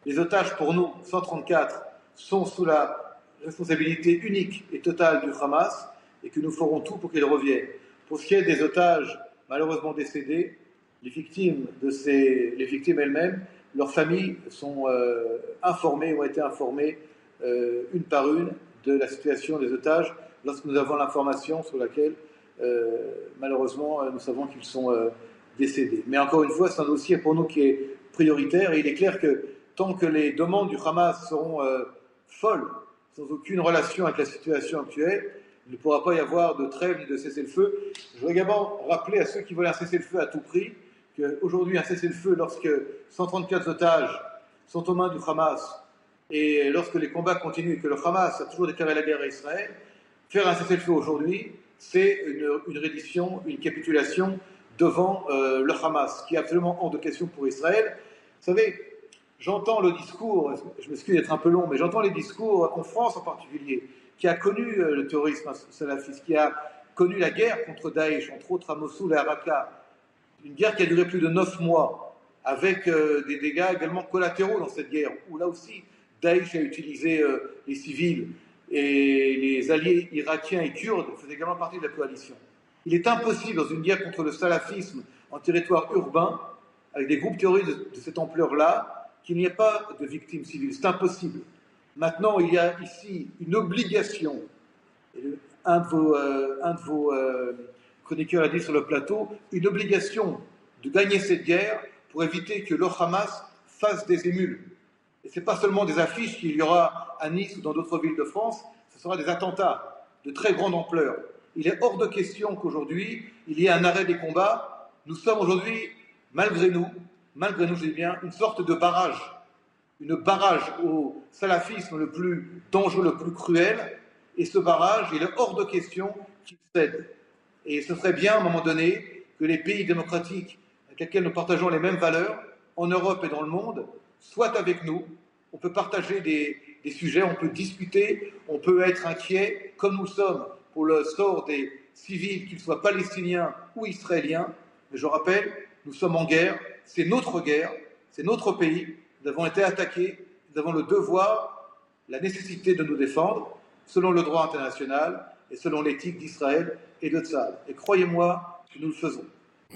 [SPEAKER 19] les otages, pour nous, 134, sont sous la responsabilité unique et totale du Hamas et que nous ferons tout pour qu'ils reviennent. Pour ce qui est des otages malheureusement décédés, les victimes, victimes elles-mêmes, leurs familles sont euh, informées, ont été informées euh, une par une de la situation des otages lorsque nous avons l'information sur laquelle euh, malheureusement nous savons qu'ils sont décédés. Mais encore une fois, c'est un dossier pour nous qui est prioritaire et il est clair que tant que les demandes du Hamas seront euh, folles, sans aucune relation avec la situation actuelle, il ne pourra pas y avoir de trêve ni de cessez-le-feu. Je voudrais également rappeler à ceux qui veulent un cessez-le-feu à tout prix qu'aujourd'hui, un cessez-le-feu, lorsque 134 otages sont aux mains du Hamas et lorsque les combats continuent et que le Hamas a toujours déclaré la guerre à Israël, faire un cessez-le-feu aujourd'hui, c'est une, reddition, une capitulation devant euh, le Hamas, qui est absolument hors de question pour Israël. Vous savez, j'entends le discours, je m'excuse d'être un peu long, mais j'entends les discours en France en particulier, qui a connu euh, le terrorisme salafiste, qui a connu la guerre contre Daesh, entre autres à Mossoul et à Raqqa, une guerre qui a duré plus de neuf mois, avec euh, des dégâts également collatéraux dans cette guerre, où là aussi Daesh a utilisé euh, les civils et les alliés irakiens et kurdes faisaient également partie de la coalition. Il est impossible dans une guerre contre le salafisme en territoire urbain, avec des groupes terroristes de cette ampleur-là, qu'il n'y ait pas de victimes civiles. C'est impossible. Maintenant, il y a ici une obligation. Un de vos, euh, euh, chroniqueurs a dit sur le plateau, une obligation de gagner cette guerre pour éviter que le Hamas fasse des émules. Et ce n'est pas seulement des affiches qu'il y aura à Nice ou dans d'autres villes de France, ce sera des attentats de très grande ampleur. Il est hors de question qu'aujourd'hui, il y ait un arrêt des combats. Nous sommes aujourd'hui, malgré nous, malgré nous, je dis bien, une sorte de barrage une barrage au salafisme le plus dangereux, le plus cruel, et ce barrage, il est hors de question qu'il cède. Et ce serait bien, à un moment donné, que les pays démocratiques avec lesquels nous partageons les mêmes valeurs, en Europe et dans le monde, soient avec nous. On peut partager des, des sujets, on peut discuter, on peut être inquiet, comme nous sommes pour le sort des civils, qu'ils soient palestiniens ou israéliens. Mais je rappelle, nous sommes en guerre, c'est notre guerre, c'est notre pays, nous avons été attaqués, nous avons le devoir, la nécessité de nous défendre selon le droit international et selon l'éthique d'Israël et de Tzal. Et croyez-moi que nous le faisons.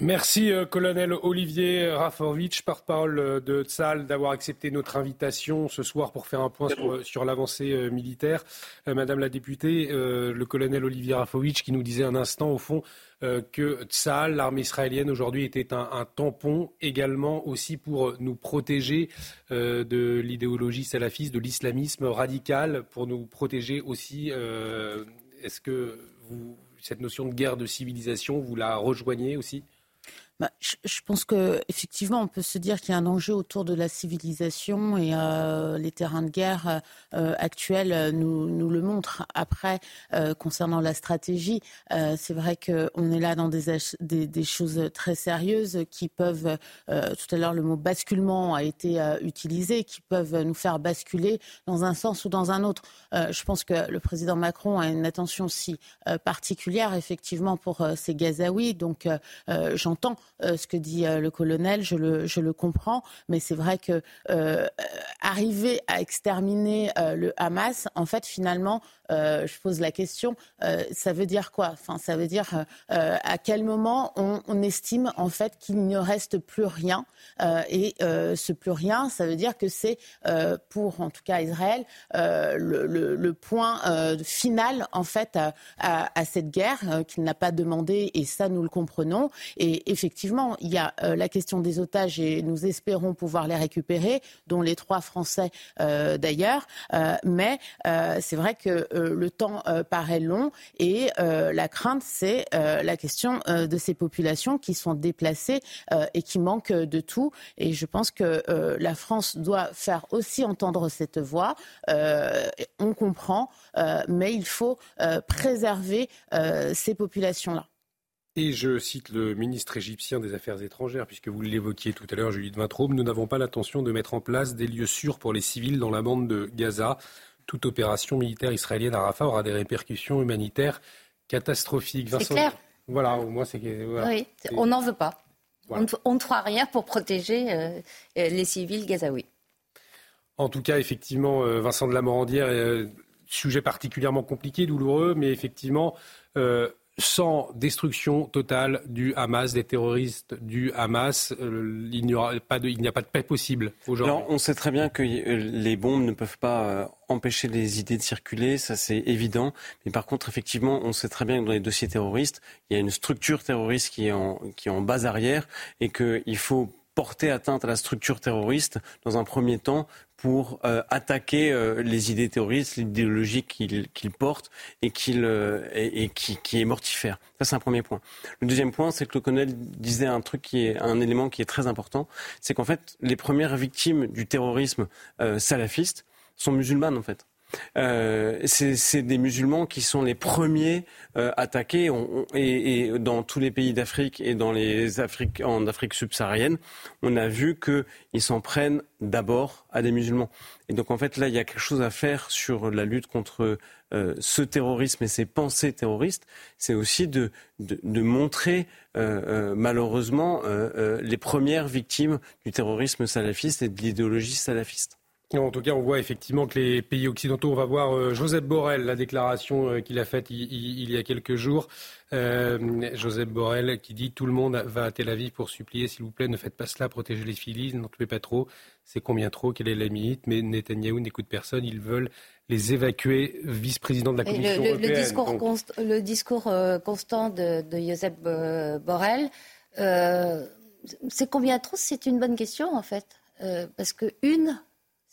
[SPEAKER 1] Merci, euh, colonel Olivier Rafovitch, porte-parole euh, de Tzal, d'avoir accepté notre invitation ce soir pour faire un point sur, l'avancée euh, militaire. Madame la députée, le colonel Olivier Rafovitch qui nous disait un instant, au fond, que Tzal, l'armée israélienne aujourd'hui, était un, tampon également aussi pour nous protéger de l'idéologie salafiste, de l'islamisme radical, pour nous protéger aussi. Est-ce que vous, cette notion de guerre de civilisation, vous la rejoignez aussi?
[SPEAKER 3] Bah, je, pense que effectivement, on peut se dire qu'il y a un enjeu autour de la civilisation et euh, les terrains de guerre euh, actuels nous, le montrent. Après, euh, concernant la stratégie, c'est vrai qu'on est là dans des, des, choses très sérieuses qui peuvent, tout à l'heure le mot basculement a été utilisé, qui peuvent nous faire basculer dans un sens ou dans un autre. je pense que le président Macron a une attention aussi particulière, effectivement, pour ces Gazaouis. Donc, j'entends euh, ce que dit euh, le colonel, je le, je le comprends, mais c'est vrai que euh, arriver à exterminer le Hamas, en fait, finalement, je pose la question, ça veut dire quoi? Enfin, ça veut dire à quel moment on, estime en fait qu'il ne reste plus rien, et ce plus rien, ça veut dire que c'est pour, en tout cas, Israël, le, point final en fait à, à, cette guerre qu'il n'a pas demandé, et ça nous le comprenons, et effectivement il y a euh, la question des otages et nous espérons pouvoir les récupérer, dont les trois Français euh, d'ailleurs. Euh, mais c'est vrai que le temps paraît long et la crainte, c'est la question de ces populations qui sont déplacées et qui manquent de tout. Et je pense que la France doit faire aussi entendre cette voix. on comprend, mais il faut préserver ces populations-là.
[SPEAKER 1] Et je cite le ministre égyptien des Affaires étrangères, puisque vous l'évoquiez tout à l'heure, Julie de Vintraube, nous n'avons pas l'intention de mettre en place des lieux sûrs pour les civils dans la bande de Gaza. Toute opération militaire israélienne à Rafah aura des répercussions humanitaires catastrophiques.
[SPEAKER 2] C'est clair.
[SPEAKER 1] Voilà, au moins c'est.
[SPEAKER 2] oui, on n'en veut pas. On, ne fera rien pour protéger euh, les civils gazaouis.
[SPEAKER 1] En tout cas, effectivement, euh, Vincent de la Morandière, euh, sujet particulièrement compliqué, douloureux, mais effectivement, sans destruction totale du Hamas, des terroristes du Hamas, euh, il n'y a pas de paix possible aujourd'hui.
[SPEAKER 12] On sait très bien que euh, les bombes ne peuvent pas euh, empêcher les idées de circuler, ça c'est évident. Mais par contre, effectivement, on sait très bien que dans les dossiers terroristes, il y a une structure terroriste qui est en, qui est en base arrière et qu'il faut porter atteinte à la structure terroriste dans un premier temps pour euh, attaquer euh, les idées terroristes, l'idéologie qu'il porte et, euh, et, qui, qui, est mortifère. Ça, c'est un premier point. Le deuxième point, c'est que le colonel disait un truc qui est un élément qui est très important, c'est qu'en fait, les premières victimes du terrorisme salafiste sont musulmanes, en fait. Euh, c'est des musulmans qui sont les premiers euh, attaqués et, dans tous les pays d'Afrique et dans les en Afrique subsaharienne, on a vu qu'ils s'en prennent d'abord à des musulmans. Et donc en fait là, il y a quelque chose à faire sur la lutte contre euh, ce terrorisme et ces pensées terroristes. C'est aussi de, de, montrer malheureusement les premières victimes du terrorisme salafiste et de l'idéologie salafiste.
[SPEAKER 1] En tout cas, on voit effectivement que les pays occidentaux, on va voir euh, Joseph Borrell, la déclaration euh, qu'il a faite il, y a quelques jours. Euh, Joseph Borrell qui dit Tout le monde va à Tel Aviv pour supplier, s'il vous plaît, ne faites pas cela, protégez les civils, n'en tuez pas trop. C'est combien trop Quelle est la limite Mais Netanyahou n'écoute personne, ils veulent les évacuer, vice-président de la Commission
[SPEAKER 2] le,
[SPEAKER 1] européenne.
[SPEAKER 2] Le discours, constant de, Joseph Borrell, c'est combien trop C'est une bonne question en fait. parce que une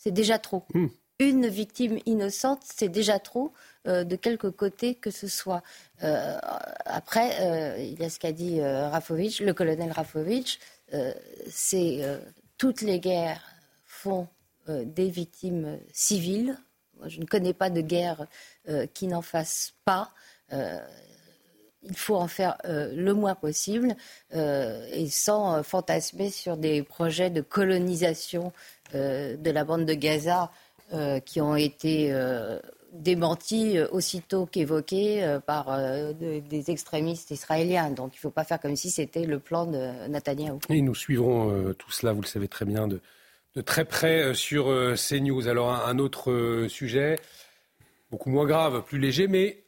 [SPEAKER 2] c'est déjà trop. Hmm. Une victime innocente, c'est déjà trop, euh, de quelque côté que ce soit. Euh, après, euh, il y a ce qu'a dit Rafovitch, le colonel Rafovitch, c'est toutes les guerres font des victimes civiles. je ne connais pas de guerre qui n'en fasse pas il faut en faire le moins possible et sans fantasmer sur des projets de colonisation de la bande de Gaza qui ont été démenti euh, aussitôt qu'évoqué euh, par euh, des extrémistes israéliens. Donc il ne faut pas faire comme si c'était le plan de Netanyahou.
[SPEAKER 1] Et nous suivrons tout cela, vous le savez très bien, de, très près sur CNews. Alors un, autre sujet, beaucoup moins grave, plus léger, mais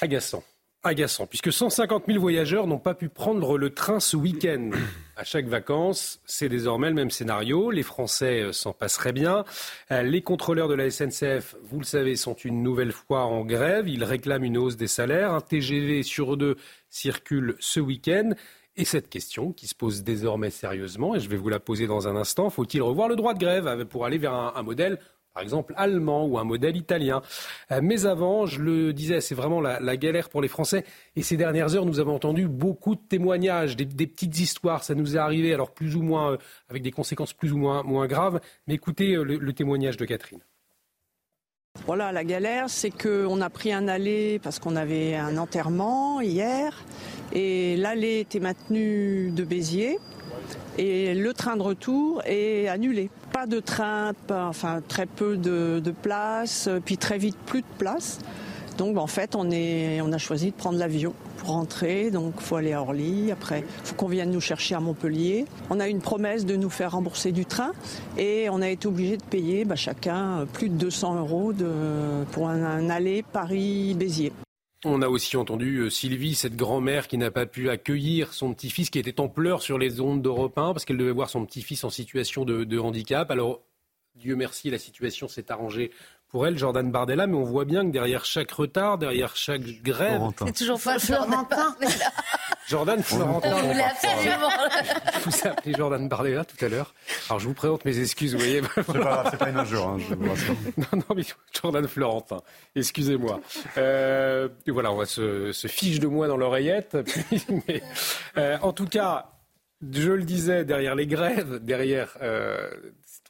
[SPEAKER 1] agaçant agaçant, puisque 150 000 voyageurs n'ont pas pu prendre le train ce week-end. À chaque vacances, c'est désormais le même scénario. Les Français euh, s'en passeraient bien. Euh, les contrôleurs de la SNCF, vous le savez, sont une nouvelle fois en grève. Ils réclament une hausse des salaires. Un TGV sur deux circule ce week-end. Et cette question qui se pose désormais sérieusement, et je vais vous la poser dans un instant, faut-il revoir le droit de grève pour aller vers un modèle par exemple allemand ou un modèle italien. Euh, mais avant, je le disais, c'est vraiment la, galère pour les Français. Et ces dernières heures, nous avons entendu beaucoup de témoignages, des, petites histoires. Ça nous est arrivé, alors plus ou moins, euh, avec des conséquences plus ou moins, moins graves. Mais écoutez euh, le, témoignage de Catherine.
[SPEAKER 17] Voilà, la galère, c'est qu'on a pris un aller parce qu'on avait un enterrement hier. Et l'allée était maintenue de Béziers. Et le train de retour est annulé. Pas de train, enfin très peu de, de place, puis très vite plus de place. Donc en fait, on, a choisi de prendre l'avion pour rentrer. Donc il faut aller à Orly. Après, il faut qu'on vienne nous chercher à Montpellier. On a une promesse de nous faire rembourser du train et on a été obligé de payer bah, chacun plus de 200 euros pour un aller Paris-Béziers.
[SPEAKER 1] On a aussi entendu euh, Sylvie, cette grand-mère qui n'a pas pu accueillir son petit-fils qui était en pleurs sur les ondes d'Europe 1 parce qu'elle devait voir son petit-fils en situation de, de handicap. Alors, Dieu merci, la situation s'est arrangée pour elle, Jordan Bardella, mais on voit bien que derrière chaque retard, derrière chaque grève.
[SPEAKER 2] C'est toujours pas Florentin.
[SPEAKER 1] Jordan Florentin. Vous vous appelé Jordan Bardella tout à l'heure. Alors je vous présente mes excuses, vous voyez.
[SPEAKER 4] C'est pas, pas une injure, hein, je
[SPEAKER 1] Non, non, mais Jordan Florentin. Excusez-moi. Euh, voilà, on va se, se, fiche de moi dans l'oreillette. euh, en tout cas, je le disais, derrière les grèves, derrière euh,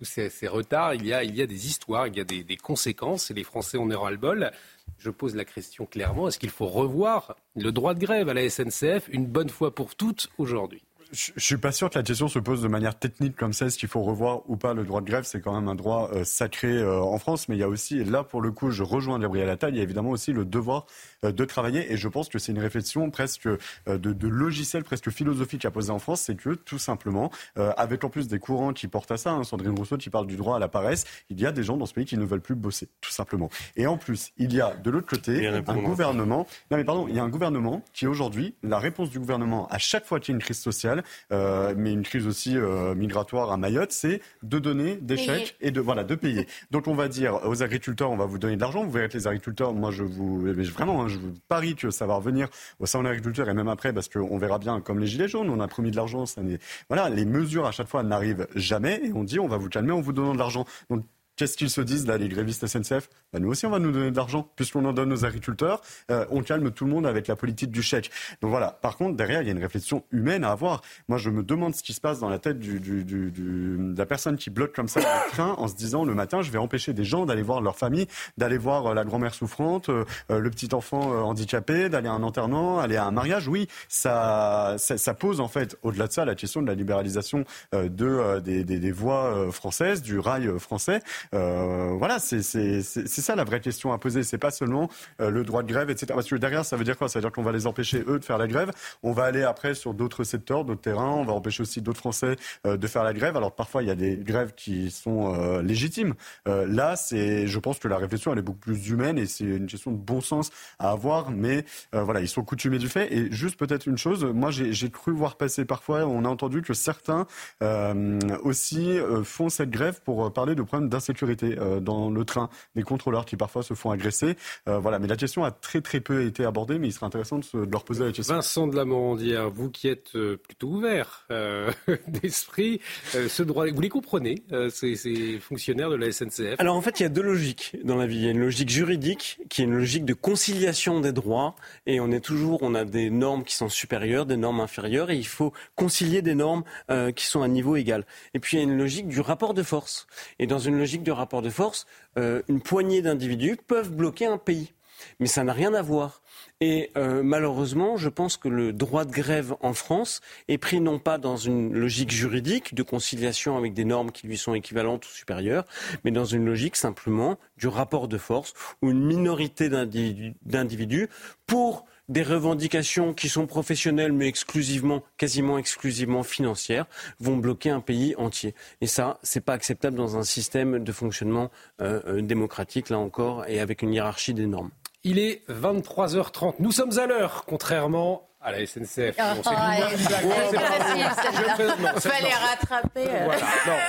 [SPEAKER 1] tous ces, retards, il y, a, des histoires, il y a des, conséquences, et les Français en aura le bol. Je pose la question clairement, est-ce qu'il faut revoir le droit de grève à la SNCF une bonne fois pour toutes aujourd'hui?
[SPEAKER 4] Je, suis pas sûr que la question se pose de manière technique comme ça, est-ce qu'il faut revoir ou pas le droit de grève? C'est quand même un droit euh, sacré euh, en France, mais il y a aussi, et là pour le coup, je rejoins Gabriel Attal, il y a évidemment aussi le devoir de travailler, et je pense que c'est une réflexion presque de, de, logiciel, presque philosophique à poser en France, c'est que tout simplement, avec en plus des courants qui portent à ça, hein, Sandrine Rousseau qui parle du droit à la paresse, il y a des gens dans ce pays qui ne veulent plus bosser, tout simplement. Et en plus, il y a de l'autre côté un gouvernement, non mais pardon, il y a un gouvernement qui aujourd'hui, la réponse du gouvernement à chaque fois qu'il y a une crise sociale, euh, mais une crise aussi euh, migratoire à Mayotte, c'est de donner des chèques et de voilà de payer. Donc on va dire aux agriculteurs, on va vous donner de l'argent. Vous verrez que les agriculteurs, moi je vous vraiment, hein, je vous parie que ça va revenir au sein de l'agriculture et même après parce qu'on verra bien comme les gilets jaunes, on a promis de l'argent, voilà les mesures à chaque fois n'arrivent jamais et on dit on va vous calmer en vous donnant de l'argent. Qu'est-ce qu'ils se disent là, les grévistes SNCF bah, Nous aussi, on va nous donner de l'argent, puisqu'on en donne aux agriculteurs. Euh, on calme tout le monde avec la politique du chèque. Donc voilà. Par contre, derrière, il y a une réflexion humaine à avoir. Moi, je me demande ce qui se passe dans la tête du, du, du, de la personne qui bloque comme ça le train en se disant le matin, je vais empêcher des gens d'aller voir leur famille, d'aller voir euh, la grand-mère souffrante, euh, le petit enfant handicapé, d'aller à un enterrement, aller à un mariage. Oui, ça, ça, ça pose en fait, au-delà de ça, la question de la libéralisation de, des, des, des voies françaises, du rail français. Euh, voilà, c'est ça la vraie question à poser. C'est pas seulement euh, le droit de grève, etc. Parce que derrière, ça veut dire quoi? Ça veut dire qu'on va les empêcher eux de faire la grève. On va aller après sur d'autres secteurs, d'autres terrains. On va empêcher aussi d'autres Français euh, de faire la grève. Alors parfois, il y a des grèves qui sont légitimes. là, c'est, je pense que la réflexion elle est beaucoup plus humaine et c'est une question de bon sens à avoir. Mais voilà, ils sont coutumés du fait. Et juste peut-être une chose, moi j'ai cru voir passer parfois, on a entendu que certains aussi font cette grève pour parler de problèmes d'insécurité sécurité dans le train, des contrôleurs qui parfois se font agresser. voilà, mais la question a très très peu été abordée, mais il serait intéressant de, se, leur poser la question.
[SPEAKER 1] Vincent de la Morandière, vous qui êtes plutôt ouvert d'esprit, ce droit, vous les comprenez, ces, ces fonctionnaires de la SNCF
[SPEAKER 12] Alors en fait, il y a deux logiques dans la vie. Il y a une logique juridique qui est une logique de conciliation des droits, et on est toujours, on a des normes qui sont supérieures, des normes inférieures, et il faut concilier des normes qui sont à niveau égal. Et puis il y a une logique du rapport de force. Et dans une logique de rapport de force, euh, une poignée d'individus peuvent bloquer un pays. Mais ça n'a rien à voir. Et euh, malheureusement, je pense que le droit de grève en France est pris non pas dans une logique juridique de conciliation avec des normes qui lui sont équivalentes ou supérieures, mais dans une logique simplement du rapport de force où une minorité d'individus, pour des revendications qui sont professionnelles mais exclusivement, quasiment exclusivement financières, vont bloquer un pays entier. Et ça, c'est pas acceptable dans un système de fonctionnement euh, euh, démocratique, là encore, et avec une hiérarchie des normes.
[SPEAKER 1] Il est 23h30. Nous sommes à l'heure, contrairement à la SNCF.
[SPEAKER 3] Oh, on fallait rattraper. Euh.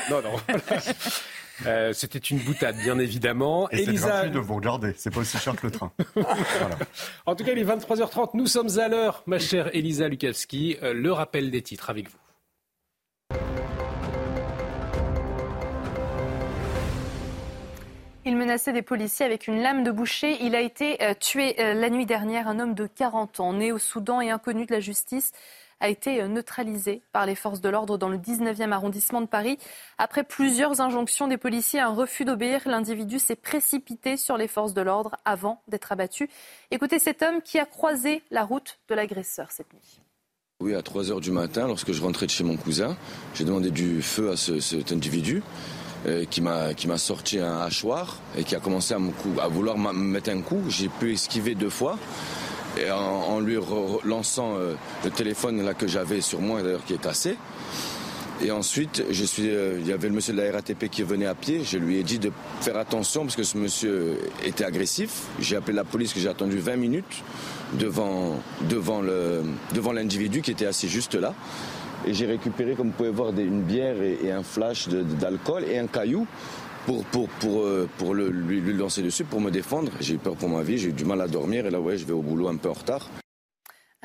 [SPEAKER 1] Non, non, non. Euh, c'était une boutade, bien évidemment.
[SPEAKER 4] Et Elisa... c'est gratuit de vous regarder, c'est pas aussi cher que le train.
[SPEAKER 1] En tout cas, il est 23h30, nous sommes à l'heure, ma chère Elisa Lukavski. Euh, le rappel des titres avec vous.
[SPEAKER 16] Il menaçait des policiers avec une lame de boucher. Il a été euh, tué la nuit dernière. Un homme de 40 ans, né au Soudan et inconnu de la justice, a été euh, neutralisé par les forces de l'ordre dans le 19e arrondissement de Paris. Après plusieurs injonctions des policiers, un refus d'obéir, l'individu s'est précipité sur les forces de l'ordre avant d'être abattu. Écoutez cet homme qui a croisé la route de l'agresseur cette nuit.
[SPEAKER 6] Oui, à 3 heures du matin, lorsque je rentrais de chez mon cousin, j'ai demandé du feu à cet individu euh, qui m'a sorti un hachoir et qui a commencé à, à vouloir me mettre un coup. J'ai pu esquiver deux fois et en, lui lançant euh, le téléphone là que j'avais sur moi d'ailleurs qui est cassé. Et ensuite, je suis, euh, il y avait le monsieur de la RATP qui venait à pied. Je lui ai dit de faire attention parce que ce monsieur était agressif. J'ai appelé la police que j'ai attendu 20 minutes devant, devant, le, devant l'individu qui était assis juste là. Et j'ai récupéré, comme vous pouvez voir, une bière et, un flash d'alcool et un caillou pour, pour, pour, euh, pour le, lui, lui, lancer dessus, pour me défendre. J'ai eu peur pour ma vie, j'ai eu du mal à dormir et là, ouais, je vais au boulot un peu en retard.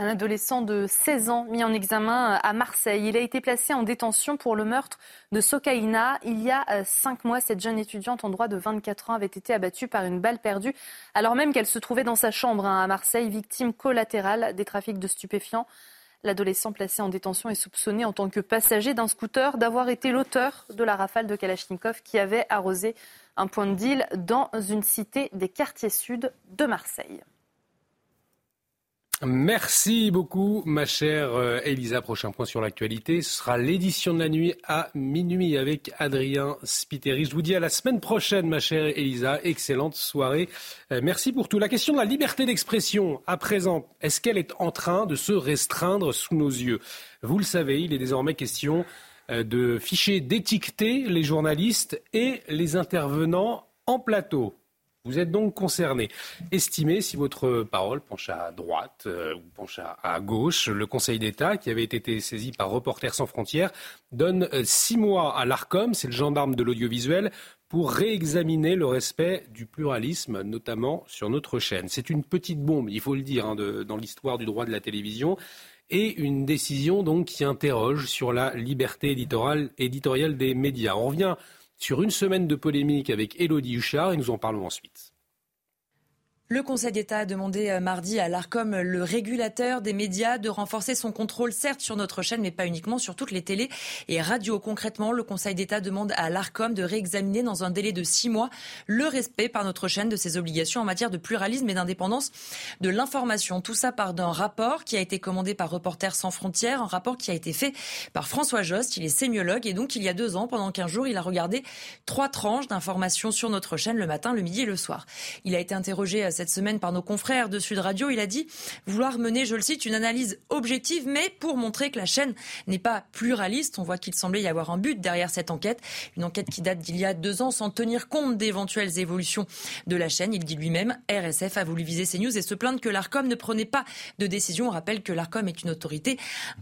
[SPEAKER 16] Un adolescent de 16 ans mis en examen à Marseille. Il a été placé en détention pour le meurtre de Sokaina. Il y a euh, cinq mois, cette jeune étudiante en droit de 24 ans avait été abattue par une balle perdue alors même qu'elle se trouvait dans sa chambre hein, à Marseille, victime collatérale des trafics de stupéfiants. L'adolescent placé en détention est soupçonné en tant que passager d'un scooter d'avoir été l'auteur de la rafale de Kalachnikov qui avait arrosé un point de deal dans une cité des quartiers sud de Marseille.
[SPEAKER 1] Merci beaucoup, ma chère euh, Elisa. Prochain point sur l'actualité, ce sera l'édition de la nuit à minuit avec Adrien Spiteri. Je vous dis à la semaine prochaine, ma chère Elisa. Excellente soirée. Euh, merci pour tout. La question de la liberté d'expression, à présent, est-ce qu'elle est en train de se restreindre sous nos yeux? Vous le savez, il est désormais question euh, de ficher, d'étiqueter les journalistes et les intervenants en plateau. Vous êtes donc concerné. Estimez si votre parole penche à droite euh, ou penche à, gauche. Le Conseil d'État, qui avait été saisi par Reporters sans frontières, donne euh, six mois à l'ARCOM, c'est le gendarme de l'audiovisuel, pour réexaminer le respect du pluralisme, notamment sur notre chaîne. C'est une petite bombe, il faut le dire, hein, dans l'histoire du droit de la télévision et une décision qui interroge sur la liberté éditoriale, éditoriale des médias. On revient sur une semaine de polémique avec Elodie Huchard et nous en parlons ensuite.
[SPEAKER 20] Le Conseil d'État a demandé euh, mardi à l'ARCOM, le régulateur des médias, de renforcer son contrôle, certes sur notre chaîne, mais pas uniquement sur toutes les télés et radios. Concrètement, le Conseil d'État demande à l'ARCOM de réexaminer dans un délai de six mois le respect par notre chaîne de ses obligations en matière de pluralisme et d'indépendance de l'information. Tout ça part d'un rapport qui a été commandé par Reporters sans frontières, un rapport qui a été fait par François Jost. Il est sémiologue et donc il y a deux ans, pendant quinze jours, il a regardé trois tranches d'informations sur notre chaîne le matin, le midi et le soir. Il a été interrogé à cette semaine par nos confrères de Sud Radio. Il a dit vouloir mener, je le cite, une analyse objective, mais pour montrer que la chaîne n'est pas pluraliste. On voit qu'il semblait y avoir un but derrière cette enquête. Une enquête qui date d'il y a deux ans sans tenir compte d'éventuelles évolutions de la chaîne. Il dit lui-même, RSF a voulu viser CNews et se plaindre que l'ARCOM ne prenait pas de décision. On rappelle que l'ARCOM est une autorité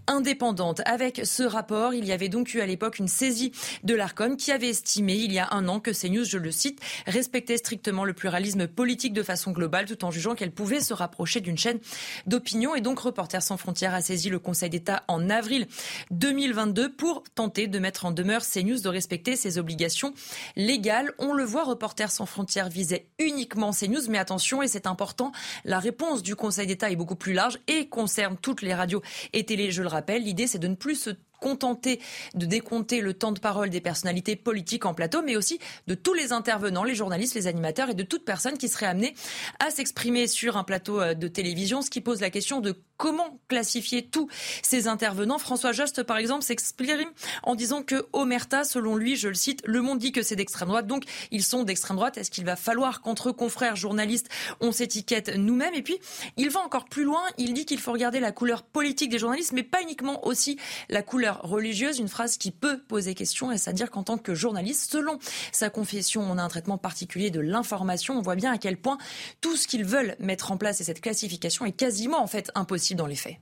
[SPEAKER 20] indépendante. Avec ce rapport, il y avait donc eu à l'époque une saisie de l'ARCOM qui avait estimé il y a un an que CNews, je le cite, respectait strictement le pluralisme politique de façon globale tout en jugeant qu'elle pouvait se rapprocher d'une chaîne d'opinion. Et donc Reporters sans frontières a saisi le Conseil d'État en avril 2022 pour tenter de mettre en demeure CNews de respecter ses obligations légales. On le voit, Reporters sans frontières visait uniquement CNews, mais attention, et c'est important, la réponse du Conseil d'État est beaucoup plus large et concerne toutes les radios et télé, je le rappelle. L'idée, c'est de ne plus se contenter de décompter le temps de parole des personnalités politiques en plateau, mais aussi de tous les intervenants, les journalistes, les animateurs et de toute personne qui serait amenée à s'exprimer sur un plateau euh, de télévision, ce qui pose la question de comment classifier tous ces intervenants. François Jost, par exemple, s'exprime en disant que Omerta, selon lui, je le cite, le monde dit que c'est d'extrême droite, donc ils sont d'extrême droite. Est-ce qu'il va falloir qu'entre confrères journalistes, on s'étiquette nous-mêmes? Et puis, il va encore plus loin. Il dit qu'il faut regarder la couleur politique des journalistes, mais pas uniquement aussi la couleur religieuse. Une phrase qui peut poser question, et c'est-à-dire qu'en tant que journaliste, selon sa confession, on a un traitement particulier de l'information. On voit bien à quel point tout ce qu'ils veulent mettre en place et cette classification est quasiment impossible dans les faits.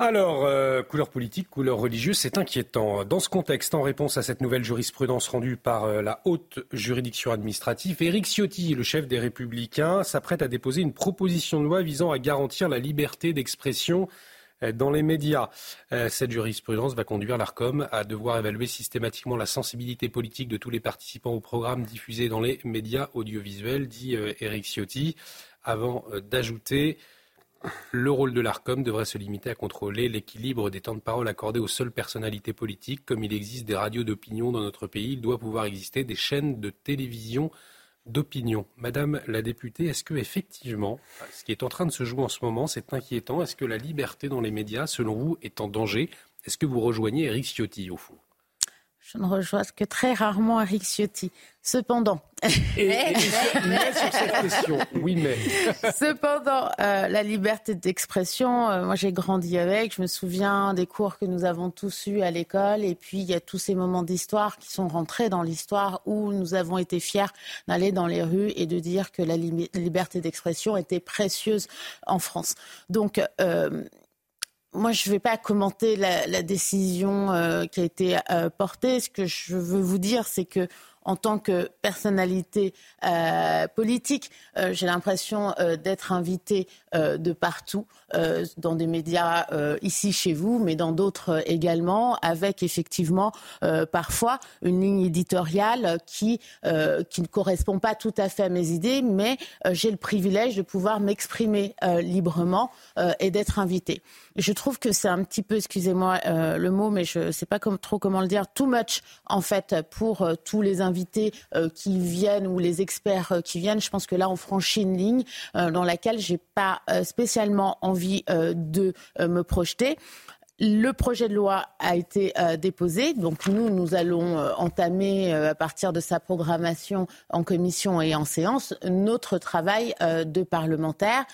[SPEAKER 1] Alors, euh, couleur politique, couleur religieuse, c'est inquiétant. Dans ce contexte, en réponse à cette nouvelle jurisprudence rendue par euh, la haute juridiction administrative, Éric Ciotti, le chef des Républicains, s'apprête à déposer une proposition de loi visant à garantir la liberté d'expression dans les médias. Cette jurisprudence va conduire l'ARCOM à devoir évaluer systématiquement la sensibilité politique de tous les participants au programme diffusé dans les médias audiovisuels, dit Éric Ciotti, avant d'ajouter le rôle de l'ARCOM devrait se limiter à contrôler l'équilibre des temps de parole accordés aux seules personnalités politiques. Comme il existe des radios d'opinion dans notre pays, il doit pouvoir exister des chaînes de télévision d'opinion. Madame la députée, est-ce que effectivement, ce qui est en train de se jouer en ce moment, c'est inquiétant? Est-ce que la liberté dans les médias, selon vous, est en danger? Est-ce que vous rejoignez Eric Ciotti au fond?
[SPEAKER 3] Je ne rejoins que très rarement Eric Ciotti. Cependant,
[SPEAKER 1] mais, sur cette question, oui mais.
[SPEAKER 3] Cependant, euh, la liberté d'expression, euh, moi j'ai grandi avec. Je me souviens des cours que nous avons tous eus à l'école, et puis il y a tous ces moments d'histoire qui sont rentrés dans l'histoire où nous avons été fiers d'aller dans les rues et de dire que la liberté d'expression était précieuse en France. Donc euh, moi, je ne vais pas commenter la, décision euh, qui a été euh, portée. Ce que je veux vous dire, c'est que en tant que personnalité euh, politique, j'ai l'impression d'être invitée de partout, dans des médias ici chez vous, mais dans d'autres également, avec effectivement parfois une ligne éditoriale qui, qui ne correspond pas tout à fait à mes idées, mais j'ai le privilège de pouvoir m'exprimer librement et d'être invitée. Je trouve que c'est un petit peu, excusez-moi le mot, mais je ne sais pas trop comment le dire, too much en fait pour tous les invités euh, qui viennent ou les experts euh, qui viennent, je pense que là, on franchit une ligne euh, dans laquelle j'ai pas spécialement envie de me projeter. Le projet de loi a été déposé, donc nous, nous allons entamer à partir de sa programmation en commission et en séance notre travail de parlementaire.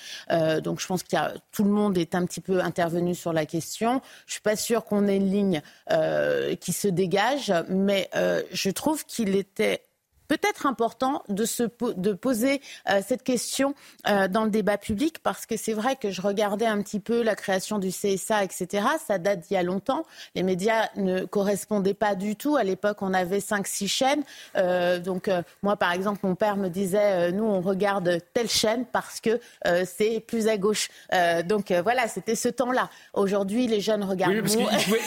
[SPEAKER 3] donc je pense a tout le monde est un petit peu intervenu sur la question. Je suis pas sûre qu'on ait une ligne qui se dégage, mais je trouve qu'il était peut-être important de, se, de poser euh, cette question euh, dans le débat public parce que c'est vrai que je regardais un petit peu la création du CSA, etc. Ça date d'il y a longtemps. Les médias ne correspondaient pas du tout. À l'époque, on avait 5-6 chaînes. Euh, donc, moi, par exemple, mon père me disait, nous, on regarde telle chaîne parce que c'est plus à gauche. donc, voilà, c'était ce temps-là. Aujourd'hui, les jeunes regardent
[SPEAKER 1] oui,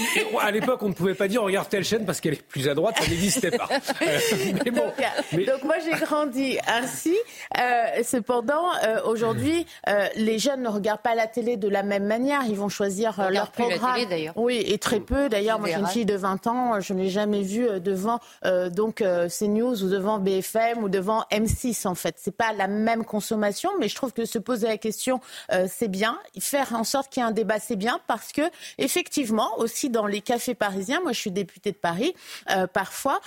[SPEAKER 1] à l'époque, on ne pouvait pas dire on regarde telle chaîne parce qu'elle est plus à droite, ça n'existait pas.
[SPEAKER 3] mais bon, donc moi j'ai grandi ainsi. Euh, cependant, euh, aujourd'hui, euh, les jeunes ne regardent pas la télé de la même manière. Ils vont choisir leur programme. oui, et très peu. D'ailleurs, moi j'ai une fille de 20 ans, je ne l'ai jamais vue devant donc CNews ou devant BFM ou devant M6 en fait. C'est pas la même consommation, mais je trouve que se poser la question, c'est bien. Faire en sorte qu'il y ait un débat, c'est bien parce que effectivement, aussi dans les cafés parisiens, moi je suis députée de Paris, parfois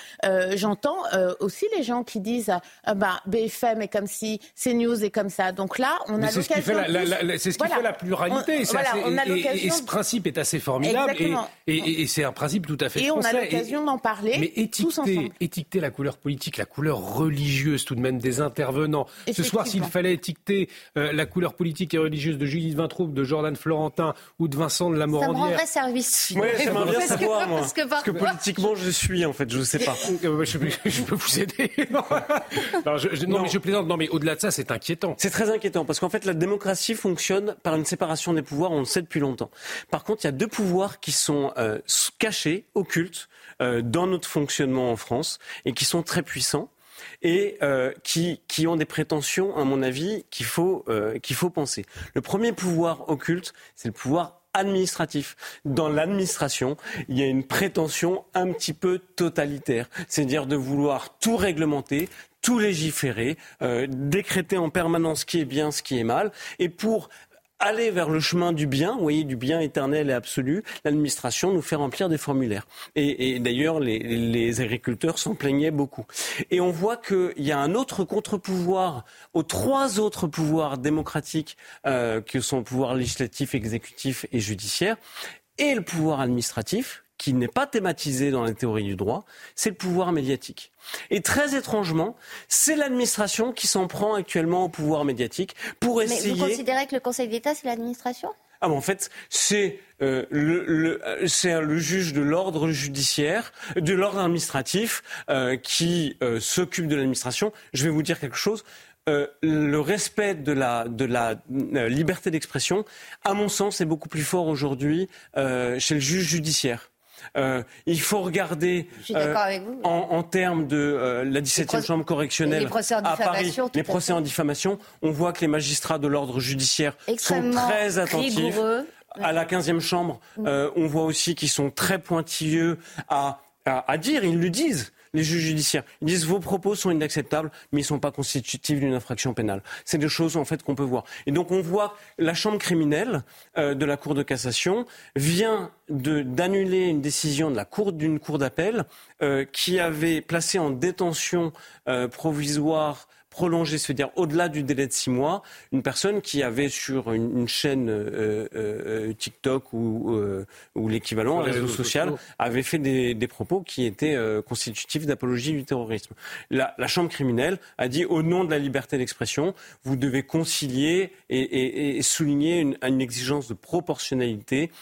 [SPEAKER 3] j'entends aussi les gens qui disent euh, bah, BFM est comme si CNews est comme ça. Donc là, on a
[SPEAKER 1] l'occasion. C'est ce qui fait la pluralité. et, ce principe est assez formidable. Et, c'est un principe tout à fait
[SPEAKER 3] français. Et on a l'occasion d'en parler.
[SPEAKER 1] Mais étiqueter, étiqueter la couleur politique, la couleur religieuse tout de même des intervenants. Ce soir, s'il fallait étiqueter euh, la couleur politique et religieuse de Judith Vintraube, de Jordan Florentin ou de Vincent de la Morandière. Ça me
[SPEAKER 2] rendrait service.
[SPEAKER 12] Oui, j'aimerais bien savoir, moi. Parce que, parce que politiquement, je suis, en fait, je ne sais pas.
[SPEAKER 1] Euh, je, je, peux vous aider. non, je, non, mais je plaisante. Non, mais au-delà de ça, c'est inquiétant.
[SPEAKER 12] C'est très inquiétant parce qu'en fait, la démocratie fonctionne par une séparation des pouvoirs. On le sait depuis longtemps. Par contre, il y a deux pouvoirs qui sont euh, cachés, occultes, euh, dans notre fonctionnement en France et qui sont très puissants et euh, qui, qui, ont des prétentions, à mon avis, qu'il faut, euh, qu'il faut penser. Le premier pouvoir occulte, c'est le pouvoir administratif. Dans l'administration, il y a une prétention un petit peu totalitaire, c'est-à-dire de vouloir tout réglementer, tout légiférer, euh, décréter en permanence ce qui est bien, ce qui est mal, et pour aller vers le chemin du bien, vous voyez, du bien éternel et absolu, l'administration nous fait remplir des formulaires. Et, d'ailleurs, les, agriculteurs s'en plaignaient beaucoup. Et on voit qu'il y a un autre contre-pouvoir aux trois autres pouvoirs démocratiques euh, que sont le pouvoir législatif, exécutif et judiciaire, et le pouvoir administratif, qui n'est pas thématisé dans la théorie du droit, c'est le pouvoir médiatique. Et très étrangement, c'est l'administration qui s'en prend actuellement au pouvoir médiatique pour essayer. Mais
[SPEAKER 2] vous considérez que le Conseil d'État, c'est l'administration?
[SPEAKER 12] Ah en fait, c'est euh, le, le, le, juge de l'ordre judiciaire, de l'ordre administratif, euh, qui euh, s'occupe de l'administration. Je vais vous dire quelque chose. Euh, le respect de la, de la liberté d'expression, à mon sens, est beaucoup plus fort aujourd'hui chez le juge judiciaire. Euh, il faut regarder
[SPEAKER 2] euh,
[SPEAKER 12] en, en, termes de euh, la 17e chambre correctionnelle à Paris, les procès en diffamation. On voit que les magistrats de l'ordre judiciaire sont très attentifs. À la 15e chambre, mm. on voit aussi qu'ils sont très pointilleux à, à, à dire, ils le disent les juges judiciaires. Ils disent vos propos sont inacceptables, mais ils ne sont pas constitutifs d'une infraction pénale. C'est des choses en fait qu'on peut voir. Et donc on voit la chambre criminelle euh, de la Cour de cassation vient d'annuler une décision de la Cour d'une cour d'appel euh, qui avait placé en détention euh, provisoire prolonger, c'est-à-dire au-delà du délai de six mois, une personne qui avait sur une, chaîne euh, euh, TikTok ou, euh, ou l'équivalent, un réseau social, avait fait des, des propos qui étaient constitutifs d'apologie du terrorisme. La, la, Chambre criminelle a dit au nom de la liberté d'expression, vous devez concilier et, et, et souligner une, une, exigence de proportionnalité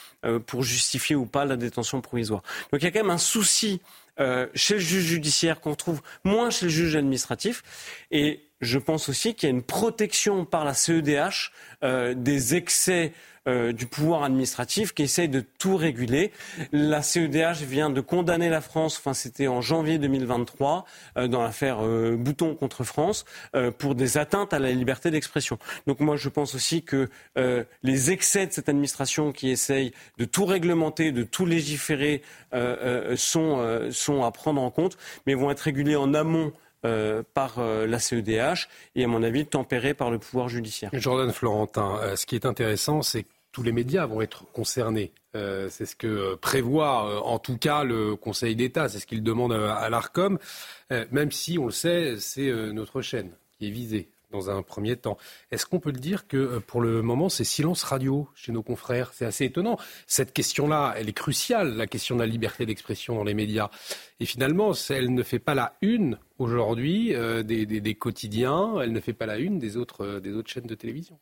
[SPEAKER 12] pour justifier ou pas la détention provisoire. Donc il y a quand même un souci euh, chez le juge judiciaire qu'on trouve moins chez le juge administratif. Et je pense aussi qu'il y a une protection par la CEDH euh, des excès euh, du pouvoir administratif qui essaye de tout réguler. La CEDH vient de condamner la France, enfin c'était en janvier 2023, euh, dans l'affaire euh, Bouton contre France, pour des atteintes à la liberté d'expression. Donc moi je pense aussi que les excès de cette administration qui essaye de tout réglementer, de tout légiférer, sont, sont à prendre en compte, mais vont être régulés en amont. par la CEDH et à mon avis tempérés par le pouvoir judiciaire.
[SPEAKER 1] Jordan Florentin, ce qui est intéressant, c'est tous les médias vont être concernés. Euh, c'est ce que prévoit euh, en tout cas le Conseil d'État, c'est ce qu'il demande à, l'ARCOM, euh, même si on le sait, c'est notre chaîne qui est visée dans un premier temps. Est-ce qu'on peut le dire que pour le moment, c'est silence radio chez nos confrères? C'est assez étonnant. Cette question-là, elle est cruciale, la question de la liberté d'expression dans les médias. Et finalement, elle ne fait pas la une aujourd'hui des, des, quotidiens, elle ne fait pas la une des autres, des autres chaînes de télévision.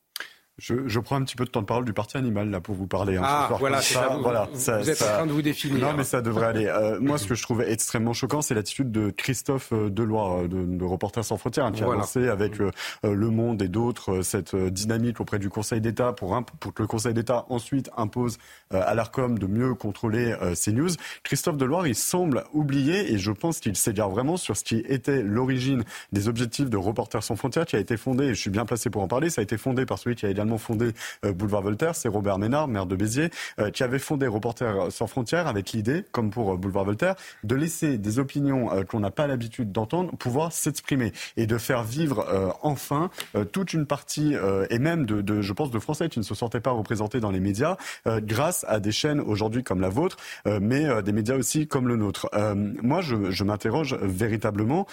[SPEAKER 4] Je, je, prends un petit peu de temps de parole du parti animal là pour vous parler.
[SPEAKER 1] Hein, ah, voilà, ça, vous, voilà, ça, vous êtes en train de vous définir.
[SPEAKER 4] Non, mais ça devrait aller. Euh, moi, ce que je trouvais extrêmement choquant, c'est l'attitude de Christophe euh, Deloire, euh, de, de Reporters sans frontières, hein, qui a lancé avec euh, Le Monde et d'autres cette dynamique auprès du Conseil d'État pour, pour que le Conseil d'État ensuite impose à l'Arcom de mieux contrôler ces news. Christophe Deloire, il semble oublier, et je pense qu'il s'égare vraiment sur ce qui était l'origine des objectifs de Reporters sans frontières, qui a été fondé, et je suis bien placé pour en parler, ça a été fondé par celui qui a également fondé Boulevard Voltaire, c'est Robert Ménard, maire de Béziers, qui avait fondé Reporters sans frontières avec l'idée, comme pour Boulevard Voltaire, de laisser des opinions qu'on n'a pas l'habitude d'entendre pouvoir s'exprimer et de faire vivre enfin toute une partie et même de, je pense, de Français qui ne se sentaient pas représentés dans les médias grâce à des chaînes aujourd'hui comme la vôtre, mais des médias aussi comme le nôtre. moi, je, je m'interroge véritablement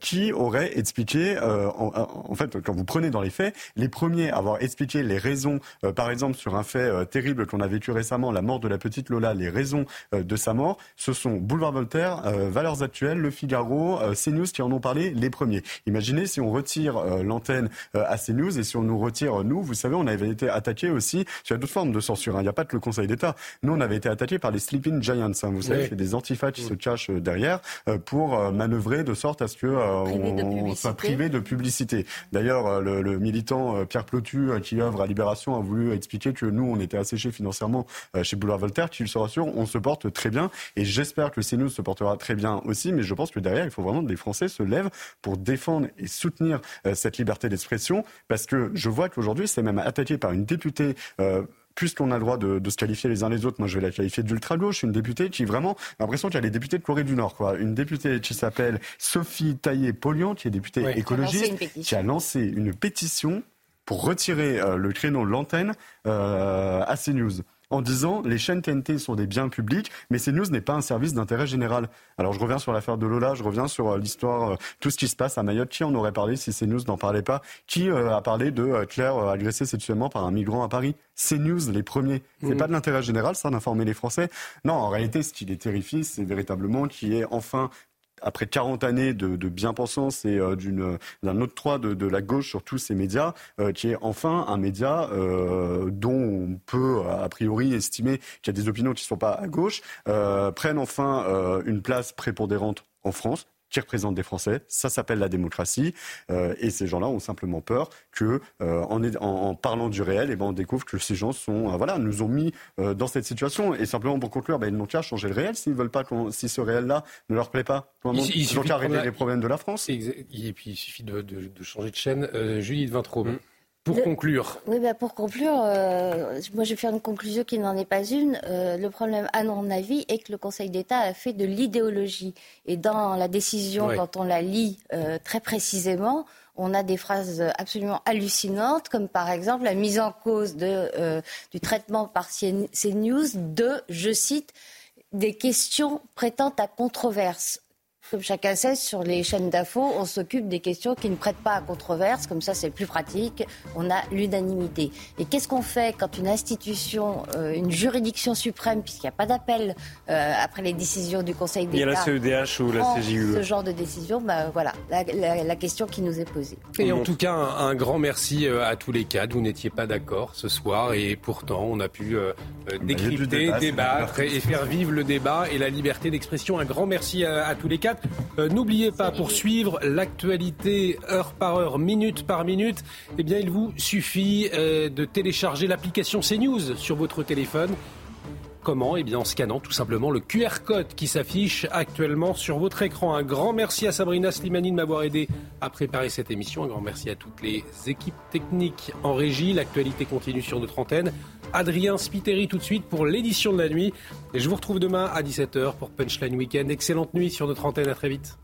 [SPEAKER 4] qui aurait expliqué, en, en, fait, quand vous prenez dans les faits, les premiers à avoir expliqué les raisons, par exemple, sur un fait terrible qu'on a vécu récemment, la mort de la petite Lola, les raisons de sa mort, ce sont Boulevard Voltaire, Valeurs Actuelles, Le Figaro, CNews qui en ont parlé les premiers. Imaginez si on retire l'antenne à CNews et si on nous retire, nous, vous savez, on avait été attaqué aussi, il y a d'autres formes de censure, hein. il n'y a pas que le Conseil d'État. Nous, on avait été attaqué par les Sleeping Giants, hein. vous savez, c'est des antifas qui se cachent derrière pour manœuvrer de sorte à ce que on, soit privé de publicité. D'ailleurs, le, le, militant Pierre Plotu, qui œuvre à Libération, a voulu expliquer que nous, on était asséchés financièrement chez Boulevard Voltaire, qu'il se rassure, on se porte très bien. Et j'espère que CNews se portera très bien aussi, mais je pense que derrière, il faut vraiment que les Français se lèvent pour défendre et soutenir cette liberté d'expression. Parce que je vois qu'aujourd'hui, c'est même attaqué par une députée euh, puisqu'on a le droit de, de, se qualifier les uns les autres, moi je vais la qualifier d'ultra-gauche, une députée qui vraiment, l'impression qu'il y a les députés de Corée du Nord, quoi. Une députée qui s'appelle Sophie Taillé-Polian, qui est députée écologiste, qui a lancé une pétition pour retirer euh, le créneau de l'antenne euh, à CNews en disant les chaînes TNT sont des biens publics, mais CNews n'est pas un service d'intérêt général. Alors je reviens sur l'affaire de Lola, je reviens sur euh, l'histoire, tout ce qui se passe à Mayotte. Qui en aurait parlé si CNews n'en parlait pas? Qui a parlé de Claire agressée sexuellement par un migrant à Paris? CNews, les premiers. C'est mmh. pas de l'intérêt général, ça, d'informer les Français. Non, en réalité, ce qui les terrifie, c'est véritablement qu'il y ait enfin après 40 années de, bien-pensance et euh, d'un octroi de, de, la gauche sur tous ces médias, euh, qui est enfin un média euh, dont on peut a priori estimer qu'il y a des opinions qui ne sont pas à gauche, euh, prennent enfin euh, une place prépondérante en France qui représentent des Français. Ça s'appelle la démocratie. Euh, et ces gens-là ont simplement peur que, euh, en, en, en, parlant du réel, et eh ben, on découvre que ces gens sont, euh, voilà, nous ont mis euh, dans cette situation. Et simplement pour conclure, ben, ils n'ont qu'à changer le réel s'ils veulent pas, si ce réel-là ne leur plaît pas.
[SPEAKER 1] Il,
[SPEAKER 4] ils n'ont qu'à régler la... les problèmes de la France.
[SPEAKER 1] Et, puis il suffit de, de, de changer de chaîne. Euh, Vintraud. Mmh. Pour le, conclure.
[SPEAKER 2] Oui, bah pour conclure, euh, moi je vais faire une conclusion qui n'en est pas une. Euh, le problème, à mon avis, est que le Conseil d'État a fait de l'idéologie. Et dans la décision, ouais. quand on la lit euh, très précisément, on a des phrases absolument hallucinantes, comme par exemple la mise en cause de, euh, du traitement par CNews de, je cite, des questions prêtant à controverse. Comme chacun sait, sur les chaînes d'infos, on s'occupe des questions qui ne prêtent pas à controverse. Comme ça, c'est plus pratique. On a l'unanimité. Et qu'est-ce qu'on fait quand une institution, euh, une juridiction suprême, puisqu'il n'y a pas d'appel euh, après les décisions du Conseil d'État,
[SPEAKER 12] il y a la CEDH ou la CJUE.
[SPEAKER 2] Ce genre de décision, bah, voilà, la, la, la, question qui nous est posée.
[SPEAKER 1] Et en tout cas, un, un grand merci euh, à tous les cadres. Vous n'étiez pas d'accord ce soir, et pourtant, on a pu euh, décrypter, débat, débattre et, et faire vivre le débat et la liberté d'expression. Un grand merci à, à tous les cadres. Euh, N'oubliez pas, pour suivre l'actualité heure par heure, minute par minute, eh il vous suffit euh, de télécharger l'application CNews sur votre téléphone. Comment Eh bien en scannant tout simplement le QR code qui s'affiche actuellement sur votre écran. Un grand merci à Sabrina Slimani de m'avoir aidé à préparer cette émission. Un grand merci à toutes les équipes techniques en régie. L'actualité continue sur notre antenne. Adrien Spiteri tout de suite pour l'édition de la nuit. Et je vous retrouve demain à 17h pour Punchline Weekend. Excellente nuit sur notre antenne. À très vite.